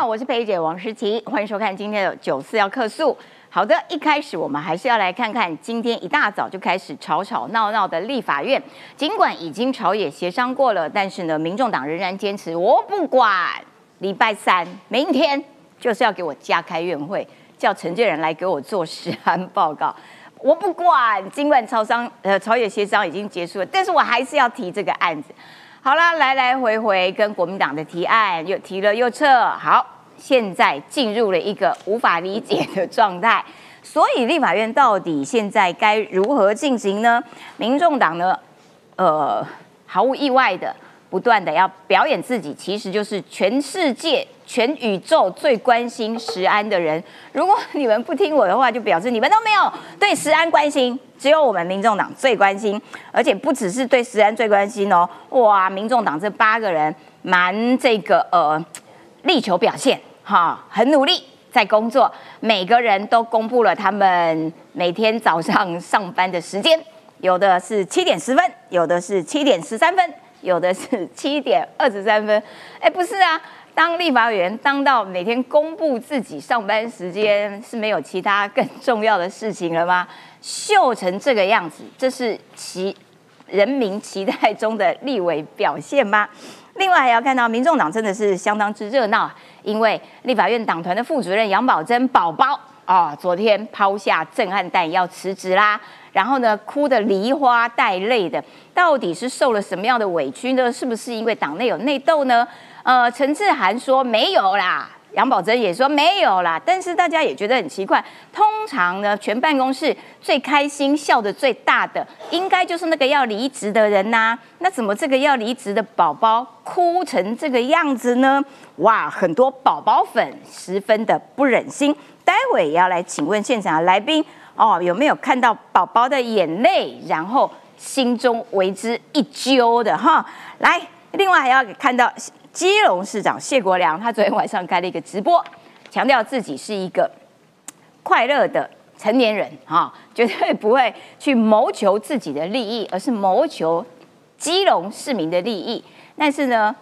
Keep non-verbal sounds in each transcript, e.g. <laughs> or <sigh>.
好，我是裴姐王诗琪，欢迎收看今天的九四要客诉。好的，一开始我们还是要来看看今天一大早就开始吵吵闹闹的立法院。尽管已经朝野协商过了，但是呢，民众党仍然坚持我不管。礼拜三，明天就是要给我加开院会，叫陈建仁来给我做实案报告。我不管，尽管朝商呃朝野协商已经结束了，但是我还是要提这个案子。好啦，来来回回跟国民党的提案又提了又撤，好，现在进入了一个无法理解的状态。所以立法院到底现在该如何进行呢？民众党呢，呃，毫无意外的，不断的要表演自己，其实就是全世界、全宇宙最关心石安的人。如果你们不听我的话，就表示你们都没有对石安关心。只有我们民众党最关心，而且不只是对石安最关心哦。哇，民众党这八个人蛮这个呃力求表现哈，很努力在工作，每个人都公布了他们每天早上上班的时间，有的是七点十分，有的是七点十三分，有的是七点二十三分。哎，不是啊，当立法委员当到每天公布自己上班时间是没有其他更重要的事情了吗？秀成这个样子，这是其人民期待中的立委表现吗？另外还要看到，民众党真的是相当之热闹，因为立法院党团的副主任杨宝珍宝宝啊，昨天抛下震撼弹要辞职啦，然后呢，哭得梨花带泪的，到底是受了什么样的委屈呢？是不是因为党内有内斗呢？呃，陈志涵说没有啦。杨宝珍也说没有啦，但是大家也觉得很奇怪。通常呢，全办公室最开心、笑得最大的，应该就是那个要离职的人呐。那怎么这个要离职的宝宝哭成这个样子呢？哇，很多宝宝粉十分的不忍心。待会也要来请问现场的来宾哦，有没有看到宝宝的眼泪，然后心中为之一揪的哈？来，另外还要看到。基隆市长谢国良，他昨天晚上开了一个直播，强调自己是一个快乐的成年人啊，<laughs> 绝对不会去谋求自己的利益，而是谋求基隆市民的利益。但是呢，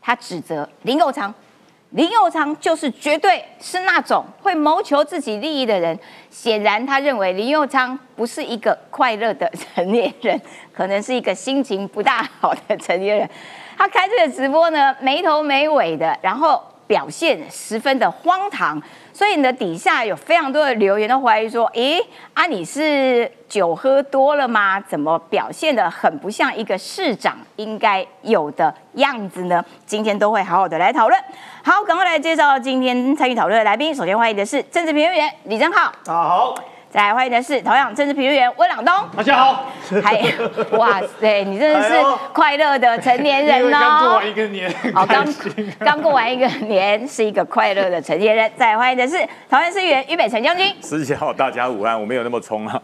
他指责林佑昌，林佑昌就是绝对是那种会谋求自己利益的人。显然，他认为林佑昌不是一个快乐的成年人，<laughs> 可能是一个心情不大好的成年人。他开这个直播呢，没头没尾的，然后表现十分的荒唐，所以呢，底下有非常多的留言都怀疑说：，诶，啊，你是酒喝多了吗？怎么表现的很不像一个市长应该有的样子呢？今天都会好好的来讨论。好，赶快来介绍今天参与讨论的来宾。首先欢迎的是政治评论员李正浩。大家好。再来欢迎的是同样政治评论员温朗东，大家好。还 <laughs> 哇塞，你真的是快乐的成年人哦。刚过完一个年，好刚刚过完一个年，是一个快乐的成年人。再来欢迎的是桃园市议员于北辰将军，<laughs> 师姐好，大家午安，我没有那么冲啊。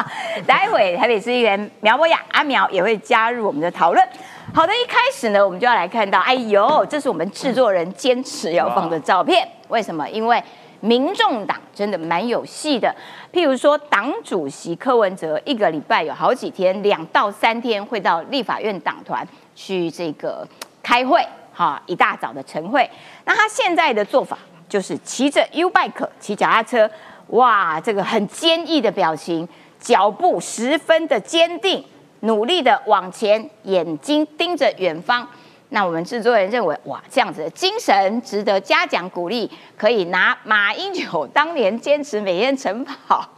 <laughs> 待会台北市议员苗博雅阿苗也会加入我们的讨论。好的，一开始呢，我们就要来看到，哎呦，这是我们制作人坚持要放的照片，为什么？因为。民众党真的蛮有戏的，譬如说，党主席柯文哲一个礼拜有好几天，两到三天会到立法院党团去这个开会，哈，一大早的晨会。那他现在的做法就是骑着 U bike 骑脚踏车，哇，这个很坚毅的表情，脚步十分的坚定，努力的往前，眼睛盯着远方。那我们制作人认为，哇，这样子的精神值得嘉奖鼓励，可以拿马英九当年坚持每天晨跑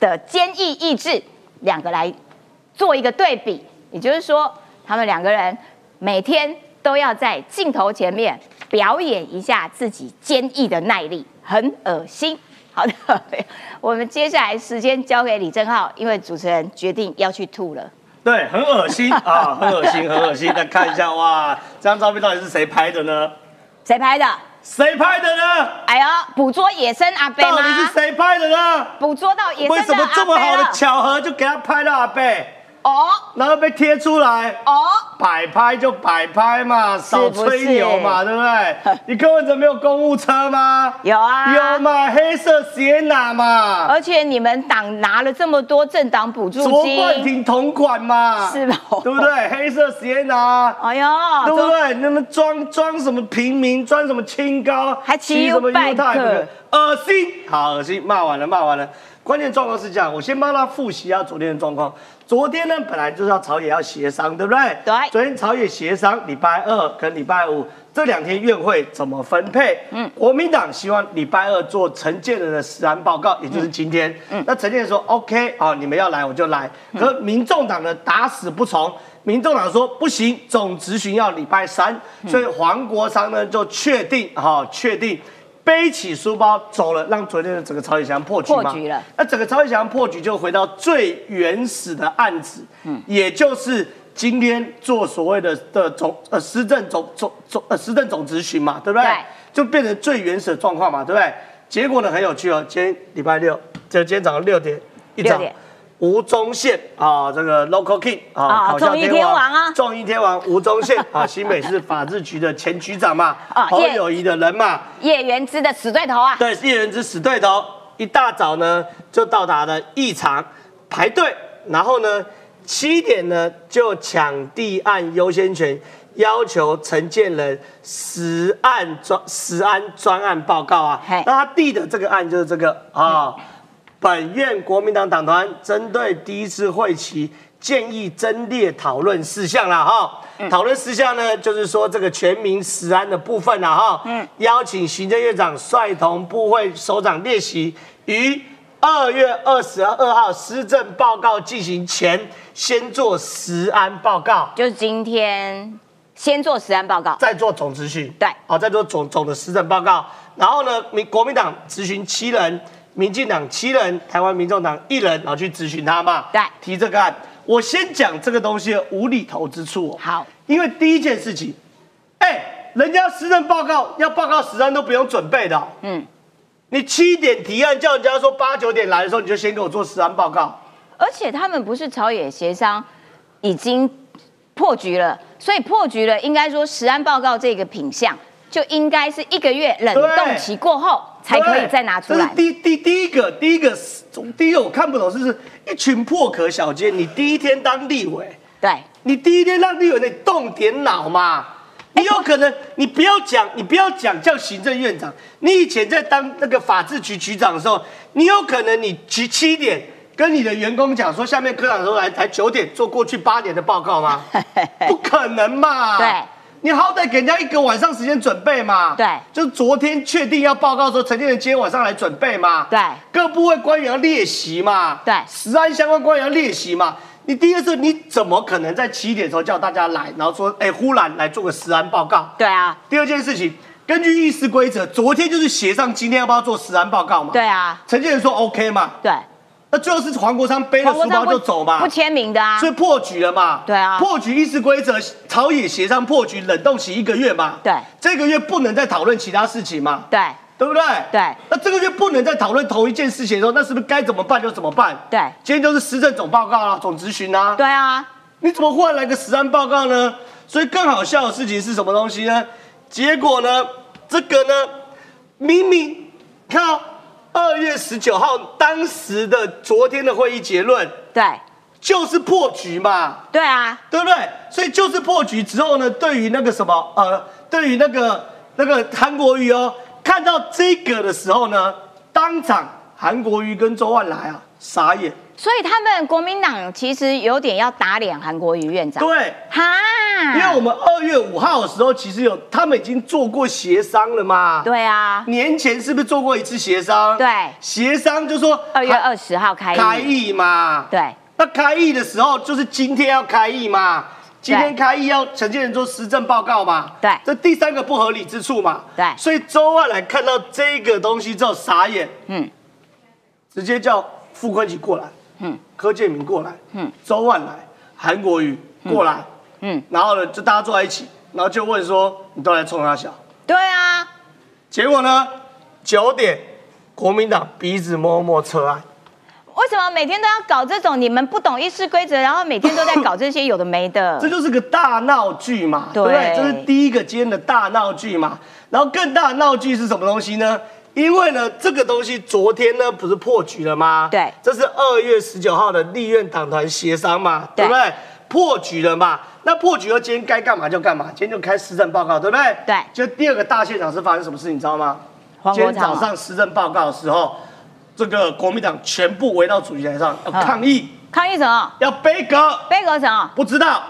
的坚毅意志，两个来做一个对比。也就是说，他们两个人每天都要在镜头前面表演一下自己坚毅的耐力，很恶心。好的，<laughs> 我们接下来时间交给李正浩，因为主持人决定要去吐了。对，很恶心 <laughs> 啊，很恶心，很恶心。再看一下，哇，这张照片到底是谁拍的呢？谁拍的？谁拍的呢？哎呦，捕捉野生阿贝到底是谁拍的呢？捕捉到野生为什么这么好的巧合就给他拍到阿贝？哦，然后被贴出来？哦。摆拍就摆拍嘛，少吹牛嘛，对不对？<laughs> 你柯文哲没有公务车吗？有啊，有嘛，黑色捷纳嘛，而且你们党拿了这么多政党补助金卓冠，廷同款嘛，是吧？对不？对？黑色捷纳。哎呦，对不对？那么装装什么平民，装什么清高，还骑骑什么犹太人，恶心！好恶心，骂完了，骂完了。关键状况是这样，我先帮他复习一下昨天的状况。昨天呢，本来就是要朝野要协商，对不对？对昨天朝野协商，礼拜二跟礼拜五这两天院会怎么分配？嗯，国民党希望礼拜二做陈建仁的实案报告，也就是今天。嗯，那陈建仁说 OK 好，你们要来我就来。可民众党呢打死不从。民众党说不行，总执行要礼拜三，所以黄国昌呢就确定哈、确定背起书包走了，让昨天的整个朝野翔破局嘛。破局了那整个朝野翔破局就回到最原始的案子，嗯，也就是今天做所谓的的总呃施政总总总呃施政总执行嘛，对不对？对就变成最原始的状况嘛，对不对？结果呢很有趣哦，今天礼拜六，就今天早上六点一早6点。吴宗宪啊，这个 local king 啊，啊考校天王啊众议天王吴宗宪啊，<laughs> 新北市法制局的前局长嘛，啊叶侯友谊的人嘛，叶元之的死对头啊，对，是叶元之死对头，一大早呢就到达了议场排队，然后呢七点呢就抢地案优先权，要求承建人实案专实案专案报告啊。那他递的这个案就是这个啊。本院国民党党团针对第一次会期建议增列讨论事项了哈。讨论事项呢，就是说这个全民实安的部分了哈。嗯，邀请行政院长率同部会首长列席，于二月二十二号施政报告进行前，先做实安报告，就是今天先做实安报告，再做总咨询。对好，再做总总的施政报告。然后呢，民国民党咨询七人，民进党七人，台湾民众党一人，然后去咨询他嘛。对提这个案。我先讲这个东西的无厘头之处、哦。好，因为第一件事情，哎、人家施政报告要报告实案都不用准备的哦、嗯，你七点提案，叫人家说八九点来的时候，你就先给我做实案报告。而且他们不是朝野协商已经破局了，所以破局了，应该说实案报告这个品相就应该是一个月冷冻期过后才可以再拿出来这是。第第第一个，第一个，第一个我看不懂，就是一群破壳小尖。你第一天当立委，对，你第一天让立委，你动点脑嘛。你有可能，你不要讲，你不要讲叫行政院长。你以前在当那个法制局局长的时候，你有可能你七七点跟你的员工讲说，下面科长说来才九点做过去八年的报告吗？<laughs> 不可能嘛。对。你好歹给人家一个晚上时间准备嘛。对就是昨天确定要报告的时候，陈建仁今天晚上来准备嘛。对各部会官员要列席嘛。对实安相关官员要列席嘛。你第一个是，你怎么可能在七点的时候叫大家来，然后说，哎，忽然来做个实安报告？对啊，第二件事情，根据议事规则，昨天就是协商今天要不要做实安报告嘛？对。啊，陈建仁说 OK 嘛，对，那最后是黄国昌背着书包就走嘛，不签名的啊所，以破局了嘛？对啊破局议事规则，朝野协商破局，冷冻期一个月嘛？对这个月不能再讨论其他事情嘛？对对不对？对那这个月不能再讨论同一件事情的时候，那是不是该怎么办就怎么办？对今天就是施政总报告啊，总咨询啊。对啊，你怎么忽然来个实案报告呢？所以更好笑的事情是什么东西呢？结果呢，这个呢，明明看哦二月十九号当时的昨天的会议结论对。就是破局嘛，对啊，对不对？所以就是破局之后呢，对于那个什么呃，对于那个那个韩国瑜哦，看到这个的时候呢，当场韩国瑜跟周万来啊傻眼，所以他们国民党其实有点要打脸韩国瑜院长，对。哈，因为我们二月五号的时候，其实有他们已经做过协商了嘛。。对啊，年前是不是做过一次协商？对协商就说二月二十号开开议，议嘛。对那开议的时候，就是今天要开议嘛。今天对开议要陈建仁做施政报告嘛。对这第三个不合理之处嘛。对所以周万来看到这个东西之后傻眼，嗯直接叫傅昆萁过来，嗯柯建明过来，嗯周万来，韩国瑜过来。嗯，然后呢，就大家坐在一起，然后就问说：“你都来冲他笑对啊，？”结果呢，九点，国民党鼻子摸摸车案，为什么每天都要搞这种你们不懂议事规则，然后每天都在搞这些有的没的？<laughs> 这就是个大闹剧嘛，对对不对？这是第一个今天的大闹剧嘛。然后更大的闹剧是什么东西呢？因为呢，这个东西昨天呢不是破局了吗？对这是二月十九号的立院党团协商嘛，对对不对？破局了嘛？那破局后，今天该干嘛就干嘛，今天就开施政报告，对不对？对就第二个大现场是发生什么事，你知道吗？今天早上施政报告的时候，这个国民党全部围到主席台上要抗议，抗议什么？要背阁，背个什么？不知道，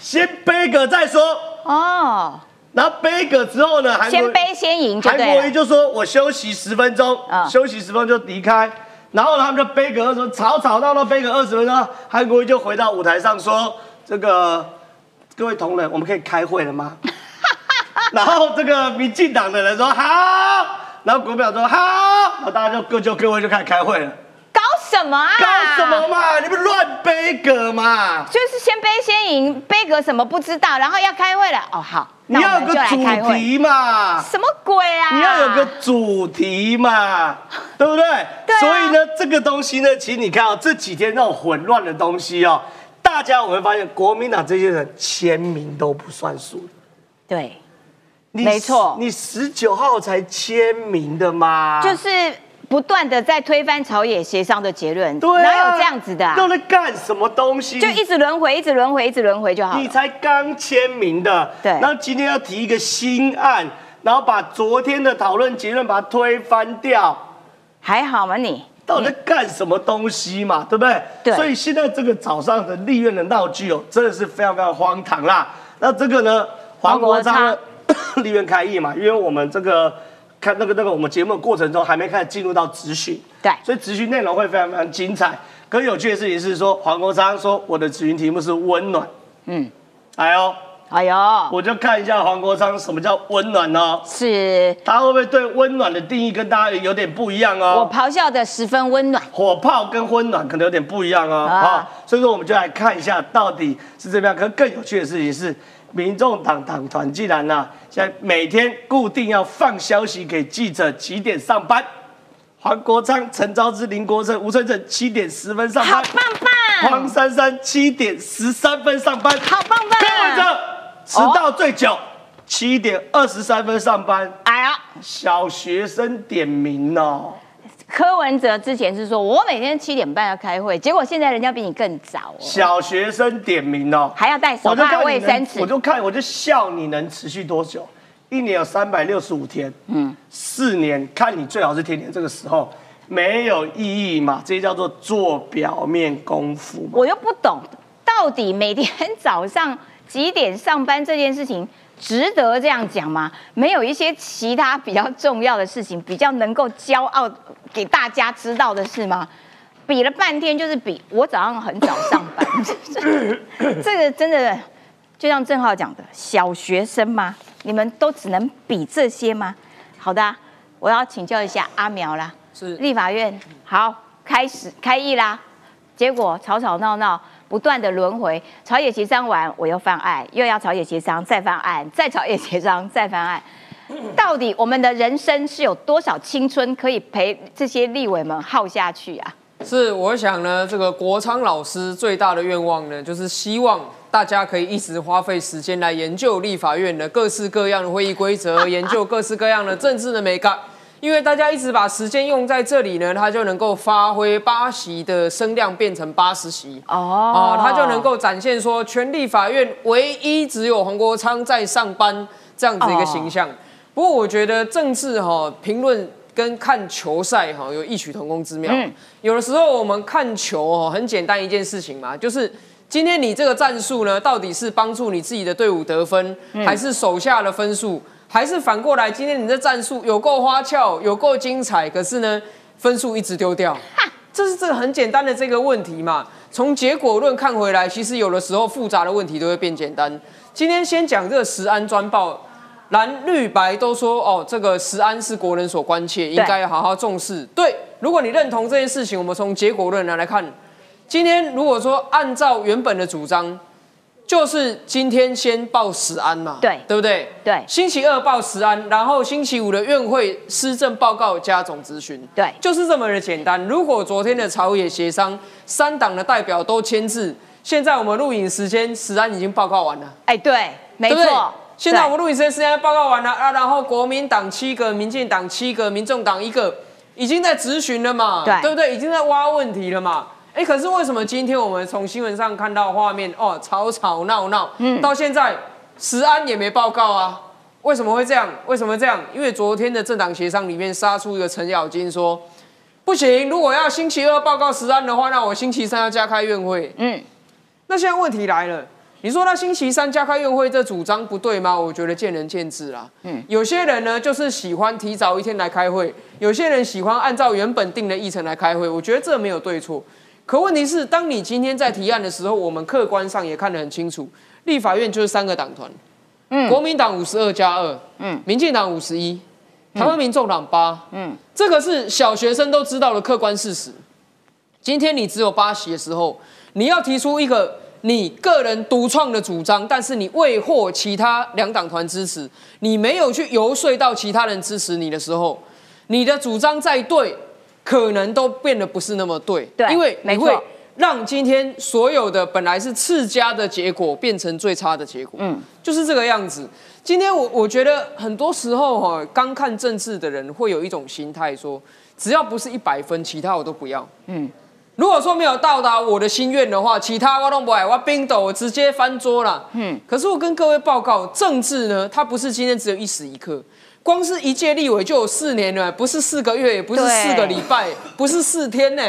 先背个再说。哦，然后背个之后呢，韩国先背先赢就韩国瑜。就说我休息十分钟，嗯休息十分钟就离开。然后呢，他们就背个说吵吵闹闹背个二十分钟，韩国瑜就回到舞台上说：“这个各位同仁，我们可以开会了吗？” <laughs> 然后这个民进党的人说好，然后国民党说好，然后大家就各就各位就开始开会了。搞什么啊？搞什么？嘛？你们乱背个嘛？就是先背先赢，背个什么不知道，然后要开会了。哦，好，你要有个主。题嘛。什么鬼啊？你要有个主题嘛，<laughs> 对不对？对啊所以呢，这个东西呢，其实你看哦，这几天那种混乱的东西哦，大家我会发现，国民党这些人签名都不算数。对，你没错你十九号才签名的吗，就是不断的在推翻朝野协商的结论，对啊，哪有这样子的、啊？都在干什么东西？就一直轮回，一直轮回，一直轮回就好了。你才刚签名的，对然后今天要提一个新案，然后把昨天的讨论结论把它推翻掉。还好吗你？到底在干什么东西嘛，对不对？对所以现在这个早上的立院的闹剧哦，真的是非常非常荒唐啦。那这个呢，黄国昌呢 <coughs> 立院开议嘛，因为我们这个看那个那个我们节目的过程中还没开始进入到质询，对所以质询内容会非常非常精彩。可有趣的事情是说，黄国昌说我的咨询题目是温暖，嗯，哎呦，哎呦，我就看一下黄国昌什么叫温暖哦。是他会不会对温暖的定义跟大家有点不一样哦？我咆哮的十分温暖。火炮跟温暖可能有点不一样哦，啊好、所以说我们就来看一下到底是这么样。可是更有趣的事情是，民众党党团既然呢、现在每天固定要放消息给记者几点上班，黄国昌、陈昭之、林国成、吴春正七点十分上班，好棒棒。黄，珊珊七点十三分上班，好棒棒。柯文哲迟到最久，七点二十三分上班，哎呀，小学生点名哦。柯文哲之前是说我每天七点半要开会，结果现在人家比你更早哦，小学生点名哦，还要带手帕、卫生纸。我。就看我就笑你能持续多久，一年有三百六十五天，嗯，四年看你最好是天天这个时候。没有意义嘛，这叫做做表面功夫嘛。我又不懂，到底每天早上几点上班这件事情值得这样讲吗？没有一些其他比较重要的事情，比较能够骄傲给大家知道的事吗？比了半天就是比我早上很早上班，<laughs> 这个真的就像郑浩讲的，小学生吗？你们都只能比这些吗？好的啊、我要请教一下阿苗啦。是立法院好开始开议啦，结果吵吵闹闹，不断的轮回，朝野协商完我又犯案，又要朝野协商再犯案，再朝野协商再犯案。<laughs> 到底我们的人生是有多少青春可以陪这些立委们耗下去啊？是，我想呢，这个国昌老师最大的愿望呢，就是希望大家可以一直花费时间来研究立法院的各式各样的会议规则，<laughs> 研究各式各样的政治的美感。因为大家一直把时间用在这里呢，他就能够发挥八席的声量变成八十席。哦啊，他就能够展现说，全立法院唯一只有黄国昌在上班这样子一个形象。不过，我觉得政治哈、评论跟看球赛哈、有异曲同工之妙。嗯有的时候我们看球哦，很简单一件事情嘛，就是今天你这个战术呢，到底是帮助你自己的队伍得分，还是手下的分数，还是反过来，今天你的战术有够花俏，有够精彩，可是呢，分数一直丢掉。这是这个很简单的这个问题嘛。从结果论看回来，其实有的时候复杂的问题都会变简单。今天先讲这个食安专报，蓝绿白都说哦，这个食安是国人所关切，应该要好好重视。对，如果你认同这件事情，我们从结果论来来看，今天如果说按照原本的主张，就是今天先报十安嘛，对对不对？对星期二报十安，然后星期五的院会施政报告加总咨询，对就是这么的简单。如果昨天的朝野协商，三党的代表都签字，现在我们录影时间，十安已经报告完了，哎，对，没错。现在我们对录影时间时间报告完了啊，然后国民党七个，民进党七个，民众党一个，已经在咨询了嘛，对对不对？已经在挖问题了嘛。哎，可是为什么今天我们从新闻上看到画面哦，吵吵闹闹，嗯，到现在石安也没报告啊？为什么会这样？为什么这样？因为昨天的政党协商里面杀出一个程咬金说，不行，如果要星期二报告石安的话，那我星期三要加开院会。嗯，那现在问题来了，你说那星期三加开院会这主张不对吗？我觉得见仁见智啦。嗯，有些人呢就是喜欢提早一天来开会，有些人喜欢按照原本定的议程来开会。我觉得这没有对错。可问题是，当你今天在提案的时候，我们客观上也看得很清楚，立法院就是三个党团，嗯。国民党五十二加二，嗯。嗯，民进党五十一，台湾民众党八，嗯。嗯，这个是小学生都知道的客观事实。今天你只有八席的时候，你要提出一个你个人独创的主张，但是你未获其他两党团支持，你没有去游说到其他人支持你的时候，你的主张再对，可能都变得不是那么对，对因为你会让今天所有的本来是次佳的结果变成最差的结果，嗯，就是这个样子。今天我我觉得很多时候哈、刚看政治的人会有一种心态说，只要不是一百分，其他我都不要。嗯，如果说没有到达我的心愿的话，其他我都不爱，我冰斗我直接翻桌了。嗯嗯，可是我跟各位报告，政治呢，它不是今天只有一时一刻，光是一届立委就有四年了，不是四个月，也不是四个礼拜，不是四天呢。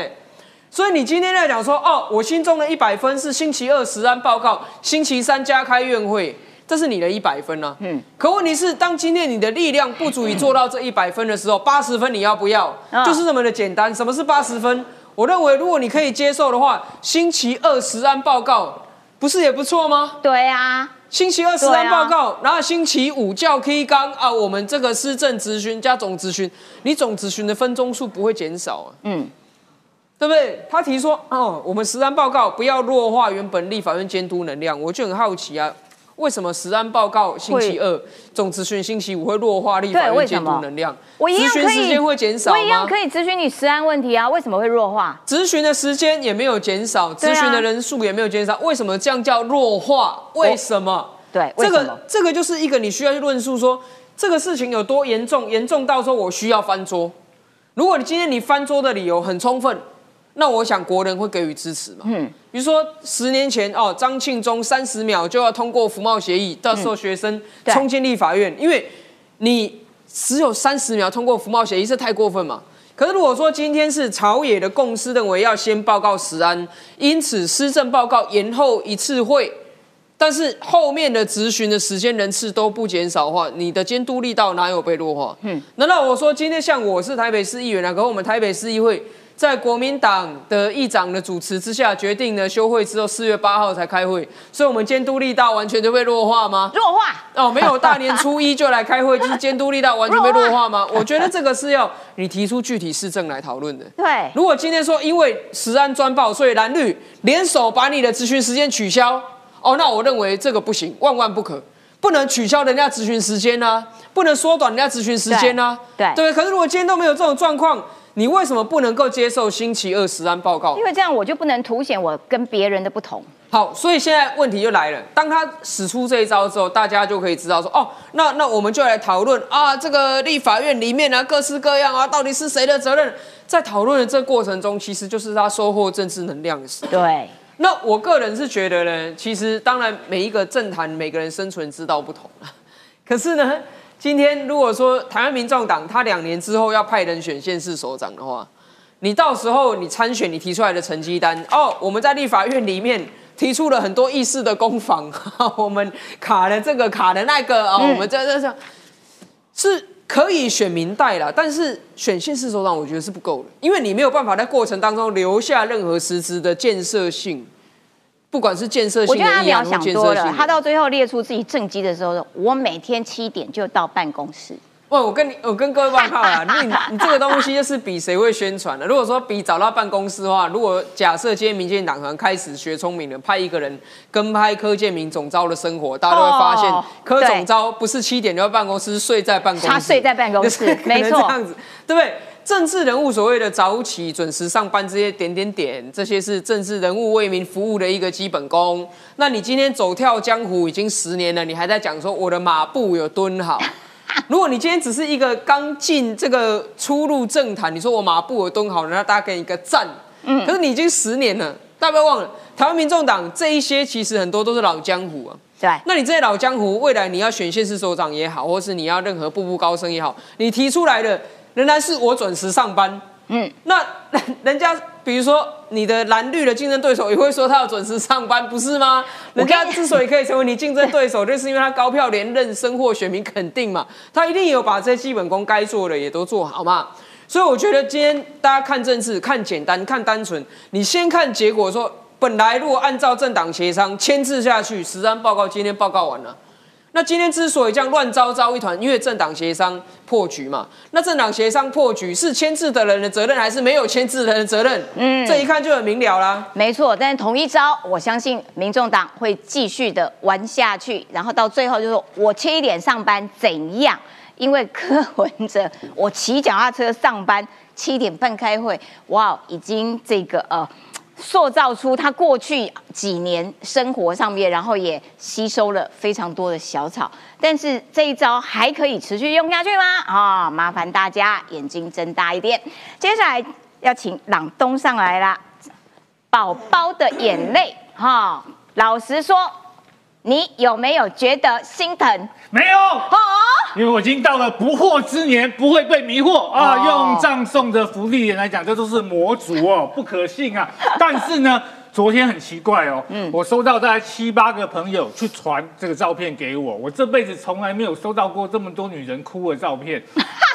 所以你今天在讲说，哦，我心中的一百分是星期二十安报告，星期三加开院会，这是你的一百分啊。嗯嗯，可问题是，当今天你的力量不足以做到这一百分的时候，八十分你要不要？嗯就是这么的简单。什么是八十分？我认为，如果你可以接受的话，星期二十安报告不是也不错吗？对啊，星期二实案报告，然后星期五叫 K 纲啊，我们这个施政咨询加总咨询，你总咨询的分钟数不会减少啊。嗯，对不对？他提说，哦，我们实案报告不要弱化原本立法院监督能量，我就很好奇啊，为什么实案报告星期二，总咨询星期五会弱化立法院监督能量？我一样咨询可以时间会减少我一样？可以咨询你实案问题啊，为什么会弱化？咨询的时间也没有减少，咨询的人数也没有减少，为什么这样叫弱化？为什么？对，为这个？这个就是一个你需要去论述说这个事情有多严重，严重到说我需要翻桌。如果你今天你翻桌的理由很充分，那我想国人会给予支持嘛。嗯，比如说十年前哦，张庆忠三十秒就要通过服贸协议，到时候学生对冲进立法院，因为你只有三十秒通过服贸协议，这太过分嘛。可是如果说今天是朝野的共识，认为要先报告实安，因此施政报告延后一次会，但是后面的质询的时间人次都不减少的话，你的监督力道哪有被弱化？嗯，难道我说今天像我是台北市议员啊，可我们台北市议会在国民党的议长的主持之下，决定呢休会之后四月八号才开会，所以我们监督力道完全就被弱化吗？弱化？哦，没有大年初一就来开会，就是监督力道完全被弱化吗？<laughs> 我觉得这个是要你提出具体市政来讨论的。对，如果今天说因为食安专报，所以蓝绿联手把你的咨询时间取消，哦，那我认为这个不行，万万不可，不能取消人家咨询时间啊，不能缩短人家咨询时间啊，对对对。可是如果今天都没有这种状况，你为什么不能够接受星期二实安报告因？为这样我就不能凸显我跟别人的不同。好，所以现在问题就来了。当他使出这一招之后，大家就可以知道说，哦，那那我们就来讨论啊，这个立法院里面啊，各式各样啊，到底是谁的责任？在讨论的这过程中，其实就是他收获政治能量的时候。对，那我个人是觉得呢，其实当然每一个政坛每个人生存之道不同啊。可是呢，今天如果说台湾民众党他两年之后要派人选县市首长的话，你到时候你参选，你提出来的成绩单哦，我们在立法院里面提出了很多议事的攻防，<laughs> 我们卡了这个卡了那个哦，嗯。我们这这这是可以选民代啦，但是选县市首长我觉得是不够的，因为你没有办法在过程当中留下任何实质的建设性，不管是建设我性的议案或觉得阿苗想多了。他到最后列出自己政绩的时候，我每天七点就到办公室，喂，我跟你，我跟各位报告啦，<laughs> 你你这个东西就是比谁会宣传的。如果说比找到办公室的话，如果假设今天民进党团开始学聪明了，派一个人跟拍柯建明总招的生活，大家都会发现哦柯对总招不是七点就到办公室，是睡在办公室，他睡在办公室没错 <laughs> 这样子，对不对？政治人物所谓的早起、准时上班这些点点点，这些是政治人物为民服务的一个基本功。那你今天走跳江湖已经十年了，你还在讲说我的马步有蹲好？<laughs> 如果你今天只是一个刚进这个初入政坛，你说我马步有蹲好，那大家给你一个赞。嗯，可是你已经十年了，大家不要忘了，台湾民众党这一些其实很多都是老江湖啊。对，那你这些老江湖，未来你要选县市首长也好，或是你要任何步步高升也好，你提出来的仍然是我准时上班。嗯，那 <laughs> 人家比如说你的蓝绿的竞争对手也会说他要准时上班，不是吗？人家之所以可以成为你竞争对手，就是因为他高票连任，深获选民肯定嘛。他一定有把这些基本功该做的也都做好嘛。所以我觉得今天大家看政治，看简单，看单纯，你先看结果说。本来如果按照政党协商签字下去，实案报告今天报告完了。那今天之所以这样乱糟糟一团，因为政党协商破局嘛。那政党协商破局是签字的人的责任，还是没有签字的人的责任？嗯，这一看就很明了啦。没错，但是同一招，我相信民众党会继续的玩下去，然后到最后就是我七点上班怎样？因为柯文哲，我骑脚踏车上班，七点半开会，哇，已经这个呃。塑造出他过去几年生活上面，然后也吸收了非常多的小草，但是这一招还可以持续用下去吗？啊、麻烦大家眼睛睁大一点。接下来要请朗东上来啦，宝宝的眼泪哈、老实说，你有没有觉得心疼？没有，哦，因为我已经到了不惑之年，不会被迷惑啊。哦用葬送的福利人来讲，这都是魔族哦，<laughs> 不可信啊。但是呢，昨天很奇怪哦，嗯，我收到大概七八个朋友去传这个照片给我，我这辈子从来没有收到过这么多女人哭的照片。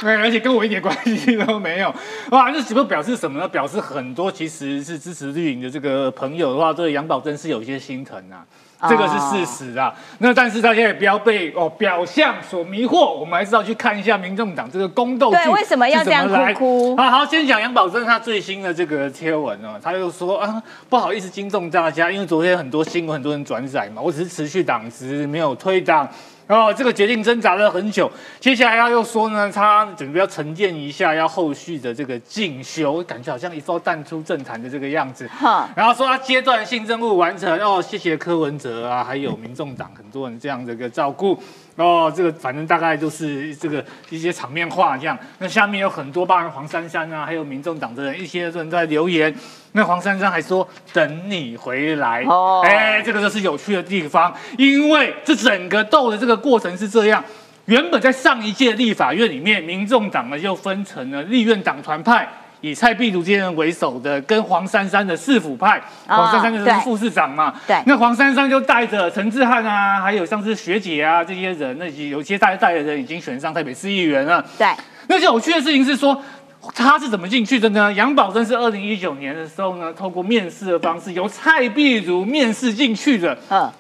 对，<laughs> 而且跟我一点关系都没有，哇！这岂不表示什么呢？表示很多其实是支持绿营的这个朋友的话，对杨宝珍是有一些心疼啊。这个是事实啊。那但是大家也不要被哦表象所迷惑，我们还是要去看一下民众党这个宫斗剧对为什么要这样来哭哭啊，好，先讲杨宝珍他最新的这个贴文哦，他就说啊，不好意思惊动大家，因为昨天很多新闻很多人转载嘛，我只是持续党职，没有退党。哦，这个决定挣扎了很久，接下来他又说呢，他准备要沉淀一下，要后续的这个进修，感觉好像一艘淡出政坛的这个样子。哈然后说他阶段性任务完成，哦，谢谢柯文哲啊，还有民众党很多人这样的一个照顾。哦，这个反正大概就是这个一些场面话这样。那下面有很多，包含黄珊珊啊，还有民众党的人，一些人在留言。那黄珊珊还说等你回来。哦哦，哎，这个就是有趣的地方，因为这整个斗的这个过程是这样。原本在上一届立法院里面，民众党呢就分成了立院党团派，以蔡壁如这些人为首的，跟黄珊珊的市府派，哦黄珊珊就是副市长嘛。对那黄珊珊就带着陈志汉啊，还有像是学姐啊这些人，那有些带带的人已经选上台北市议员了。对，那有趣的事情是说，他是怎么进去的呢？杨宝珍是二零一九年的时候呢，透过面试的方式，由蔡碧如面试进去的。嗯，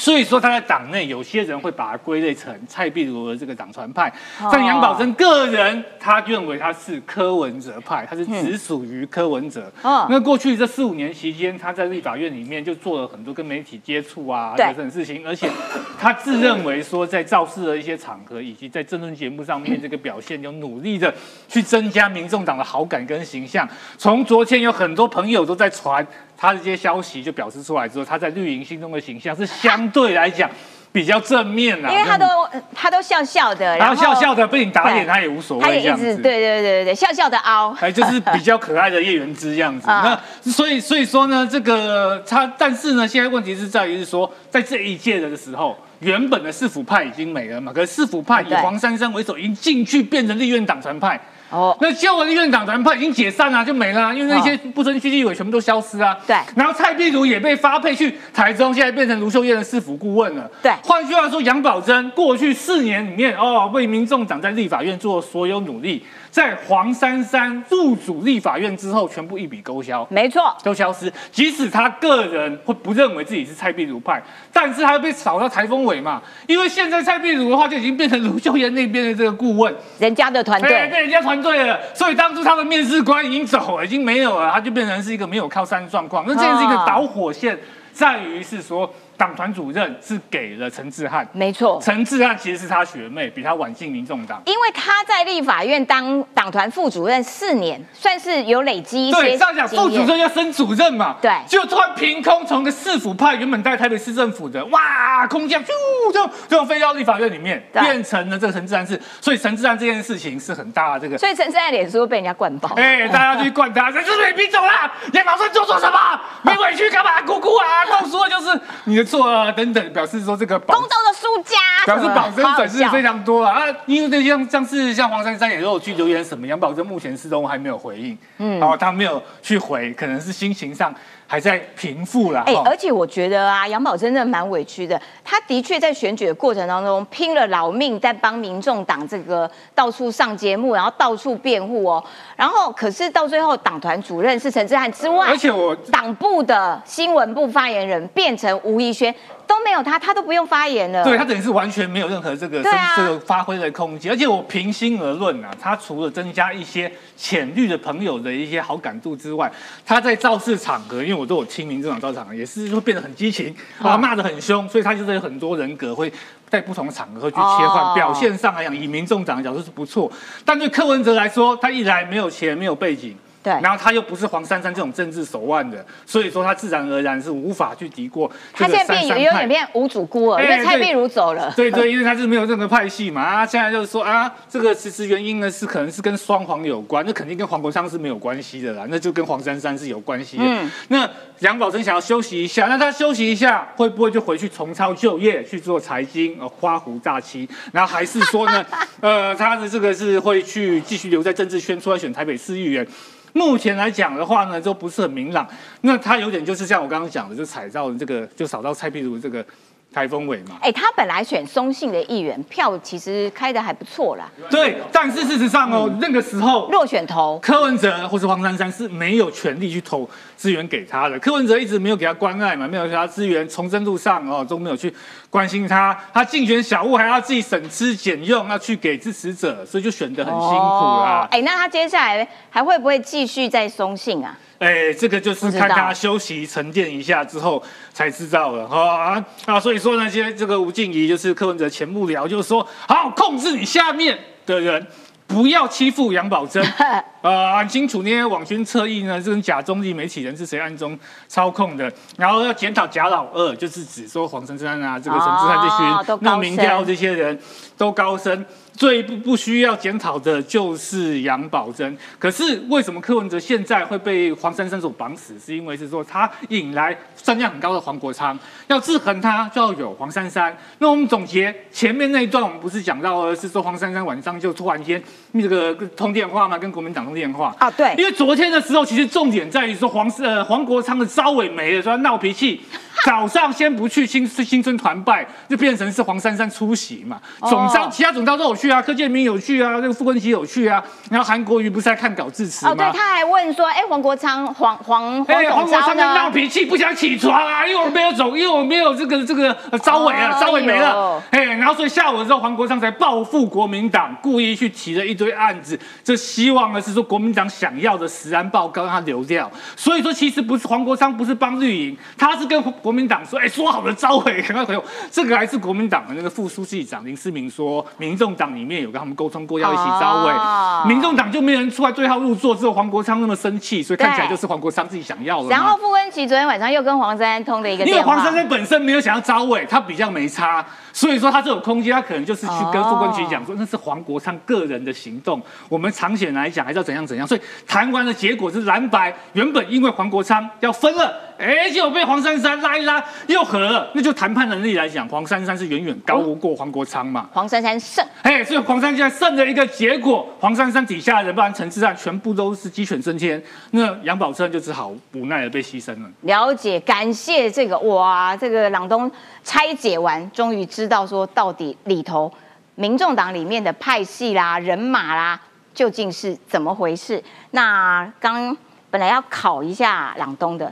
所以说他在党内有些人会把它归类成蔡壁如的这个党团派，哦但杨宝珍个人他认为他是柯文哲派，他是只属于柯文哲。哦那过去这四五年期间，他在立法院里面就做了很多跟媒体接触啊对等等事情，而且他自认为说在造势的一些场合以及在政论节目上面这个表现，有努力的去增加民众党的好感跟形象。从昨天有很多朋友都在传他的这些消息，就表示出来之后，他在绿营心中的形象是相对来讲比较正面啦，因为他都他都笑笑的，然后笑笑的被你打脸，他也无所谓这样也一直对子。对对对对笑笑的凹，哎，就是比较可爱的叶元之这样子。<laughs> 啊那所以所以说呢，这个他，但是呢，现在问题是在于是说，在这一届的时候，原本的市府派已经没了嘛，可是市府派以黄珊珊为首，已经进去变成立院党团派。哦，那旧的立院长团派已经解散了，就没了，因为那些不遵区立委全部都消失啊。对。然后蔡壁如也被发配去台中，现在变成卢秀燕的市府顾问了。对。换句话说，杨宝珍过去四年里面，哦，为民众党在立法院做所有努力。在黄珊珊入主立法院之后，全部一笔勾销，没错，都消失。即使他个人会不认为自己是蔡壁如派，但是他被扫到台风尾嘛。因为现在蔡壁如的话就已经变成卢秀燕那边的这个顾问，人家的团队，被人家团队了。所以当初他的面试官已经走了，已经没有了，他就变成是一个没有靠山的状况。那这是一个导火线，在于是说。党团主任是给了陈志汉，没错，陈志汉其实是他学妹，比他晚进民众党，因为他在立法院当党团副主任四年，算是有累积一些。对，这样讲，副主任要升主任嘛，对，就突然凭空从个市府派，原本在台北市政府的，哇，空降，就就就飞到立法院里面，变成了这个陈志汉是，所以陈志汉这件事情是很大的这个，所以陈志汉脸书被人家灌爆，哎，大家去灌他，<laughs> 陈志远别走了，叶宝顺做错什么？没委屈干嘛？姑姑啊，告诉我就是你的错啊，等等。表示说这个公道的输家，表示保真粉丝非常多啊！因为这像像是像黄珊珊也都有去留言什么，杨宝珍目前始终还没有回应，嗯，哦，他没有去回，可能是心情上。还在平复了，哎，而且我觉得啊，杨宝真的蛮委屈的。他的确在选举的过程当中拼了老命，在帮民众党这个到处上节目，然后到处辩护哦。然后可是到最后，党团主任是陈志汉之外，而且我党部的新闻部发言人变成吴怡轩。都没有他，他都不用发言了。对他等于是完全没有任何这个这个发挥的空间。而且我平心而论啊，他除了增加一些浅绿的朋友的一些好感度之外，他在造势场合，因为我都有亲民这场造场，也是会变得很激情啊，骂得很凶，所以他就是有很多人格会在不同的场合去切换。表现上来讲，以民众党的角度是不错，但对柯文哲来说，他一来没有钱，没有背景。对，然后他又不是黄珊珊这种政治手腕的，所以说他自然而然是无法去敌过。他现在变有有点变无主孤儿，因为蔡壁如走了。对对，因为他是没有任何派系嘛。啊，现在就是说啊，这个其实原因呢是可能是跟双黄有关，那肯定跟黄国昌是没有关系的啦，那就跟黄珊珊是有关系的。嗯，那杨宝珍想要休息一下，那他休息一下会不会就回去重操旧业去做财经呃花湖炸期？然后还是说呢，<laughs> 呃，他的这个是会去继续留在政治圈，出来选台北市议员？目前来讲的话呢，就不是很明朗。那他有点就是像我刚刚讲的，就踩到这个，就扫到蔡壁如这个。台风尾嘛，哎，他本来选松信的议员票其实开的还不错啦。对，但是事实上哦，那个时候落选投柯文哲或是黄珊珊是没有权利去投资源给他的。柯文哲一直没有给他关爱嘛，没有给他资源，从政路上哦都没有去关心他。他竞选小物还要自己省吃俭用，要去给支持者，所以就选得很辛苦啦。哎，那他接下来还会不会继续在松信啊？哎，这个就是看他休息沉淀一下之后才知道了哈啊！所以说呢，现在这个吴静怡就是柯文哲前幕僚，就是说好控制你下面的人，不要欺负杨宝珍。<laughs> 呃，很清楚那些网军侧翼呢，这种假中立媒体人是谁暗中操控的，然后要检讨贾老二，就是指说黄珊珊啊，这个陈志汉这群弄民调这些人都高升。最不不需要检讨的就是杨宝珍，可是为什么柯文哲现在会被黄珊珊所绑死？是因为是说他引来声量很高的黄国昌，要制衡他就要有黄珊珊。那我们总结前面那一段，我们不是讲到了是说黄珊珊晚上就突然间那个通电话嘛？跟国民党通电话啊？对，因为昨天的时候，其实重点在于说黄呃黄国昌的招尾没了，说闹脾气。早上先不去新新春团拜，就变成是黄珊珊出席嘛。总招其他总招都有去啊，柯建明有去啊，那个傅昆萁有去啊。然后韩国瑜不是在看稿致辞吗？哦，对，他还问说，哎，黄国昌黄黄黄黄国昌闹脾气，不想起床啊，因为我没有走，因为我没有这个这个招委啊，招委没了。哎，然后所以下午的时候，黄国昌才报复国民党，故意去提了一堆案子，这希望呢是说国民党想要的实案报告让他流掉。所以说其实不是黄国昌不是帮绿营，他是跟。国民党说：“哎，说好的招委，赶快回。这个还是国民党的那个副书记长林世明说，民众党里面有跟他们沟通过，要一起招委。民众党就没人出来对号入座，只有黄国昌那么生气，所以看起来就是黄国昌自己想要的。然后傅文琪昨天晚上又跟黄珊珊通了一个因为黄珊珊本身没有想要招委，他比较没差，所以说他这种空间，他可能就是去跟傅文琪讲说，那是黄国昌个人的行动。我们长线来讲，还是要怎样怎样。所以谈完的结果是蓝白原本因为黄国昌要分了。”哎，结果被黄珊珊拉一拉又和了，那就谈判能力来讲，黄珊珊是远远高过黄国昌嘛。黄珊珊胜，哎，所以黄珊珊胜的一个结果，黄珊珊底下的人，不然陈志汉全部都是鸡犬升天，那杨宝珍就只好无奈的被牺牲了。了解，感谢这个哇，这个朗东拆解完，终于知道说到底里头民众党里面的派系啦、人马啦，究竟是怎么回事？那刚本来要考一下朗东的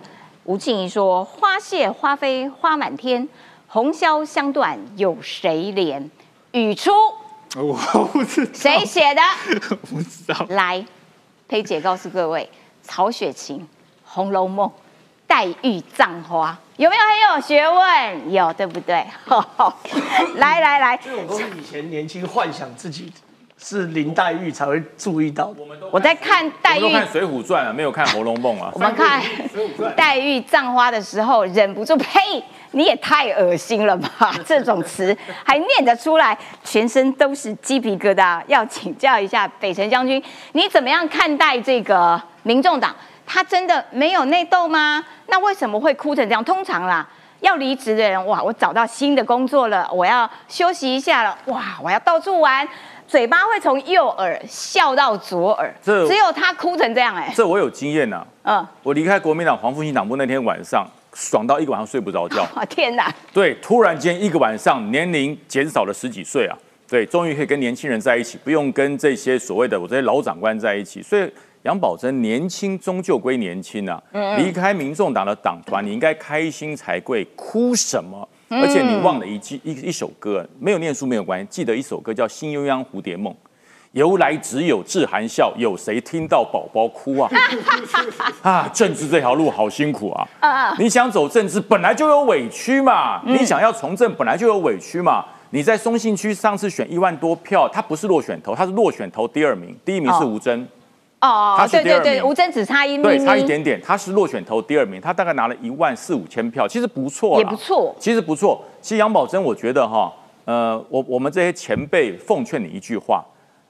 吴静怡说：“花谢花飞花满天，红消香断有谁怜？”语出我不知道谁写的？我 <laughs> 不知道。来，佩姐告诉各位，曹雪芹《红楼梦》黛玉葬花有没有很有学问？有，对不对？<laughs> 来来来，这种都是以前年轻幻想自己是林黛玉才会注意到的。我在看黛玉我都看《水浒传》啊，没有看《红楼梦》啊我。们看黛玉葬花的时候，忍不住呸！你也太恶心了吧！<laughs> 这种词还念得出来，全身都是鸡皮疙瘩。要请教一下北辰将军，你怎么样看待这个民众党？他真的没有内斗吗？那为什么会哭成这样？通常啦，要离职的人，哇，我找到新的工作了，我要休息一下了，哇，我要到处玩，嘴巴会从右耳笑到左耳，这只有他哭成这样、哎，这我有经验呐、嗯。我离开国民党黄复兴党部那天晚上，爽到一个晚上睡不着觉。<laughs> 啊天哪！对，突然间一个晚上年龄减少了十几岁啊，对，终于可以跟年轻人在一起，不用跟这些所谓的我这些老长官在一起。所以杨宝珍年轻终究归年轻啊，离开民众党的党团，你应该开心才对，哭什么？而且你忘了一句一一首歌，没有念书没有关系，记得一首歌叫《新鸳鸯蝴蝶梦》。由来只有志含笑，有谁听到宝宝哭啊？<laughs> 啊，政治这条路好辛苦啊！你想走政治，本来就有委屈嘛。你想要从政，本来就有委屈嘛。你在松信区上次选一万多票，他不是落选头，他是落选头第二名，第一名是哦吴征，哦他，是对对对，第二名吴征只差一咪对，差一点点，他是落选投第二名，他大概拿了一万四五千票，其实不错啦也不错其实不错。其实杨宝珍，我觉得哈，呃，我我们这些前辈奉劝你一句话：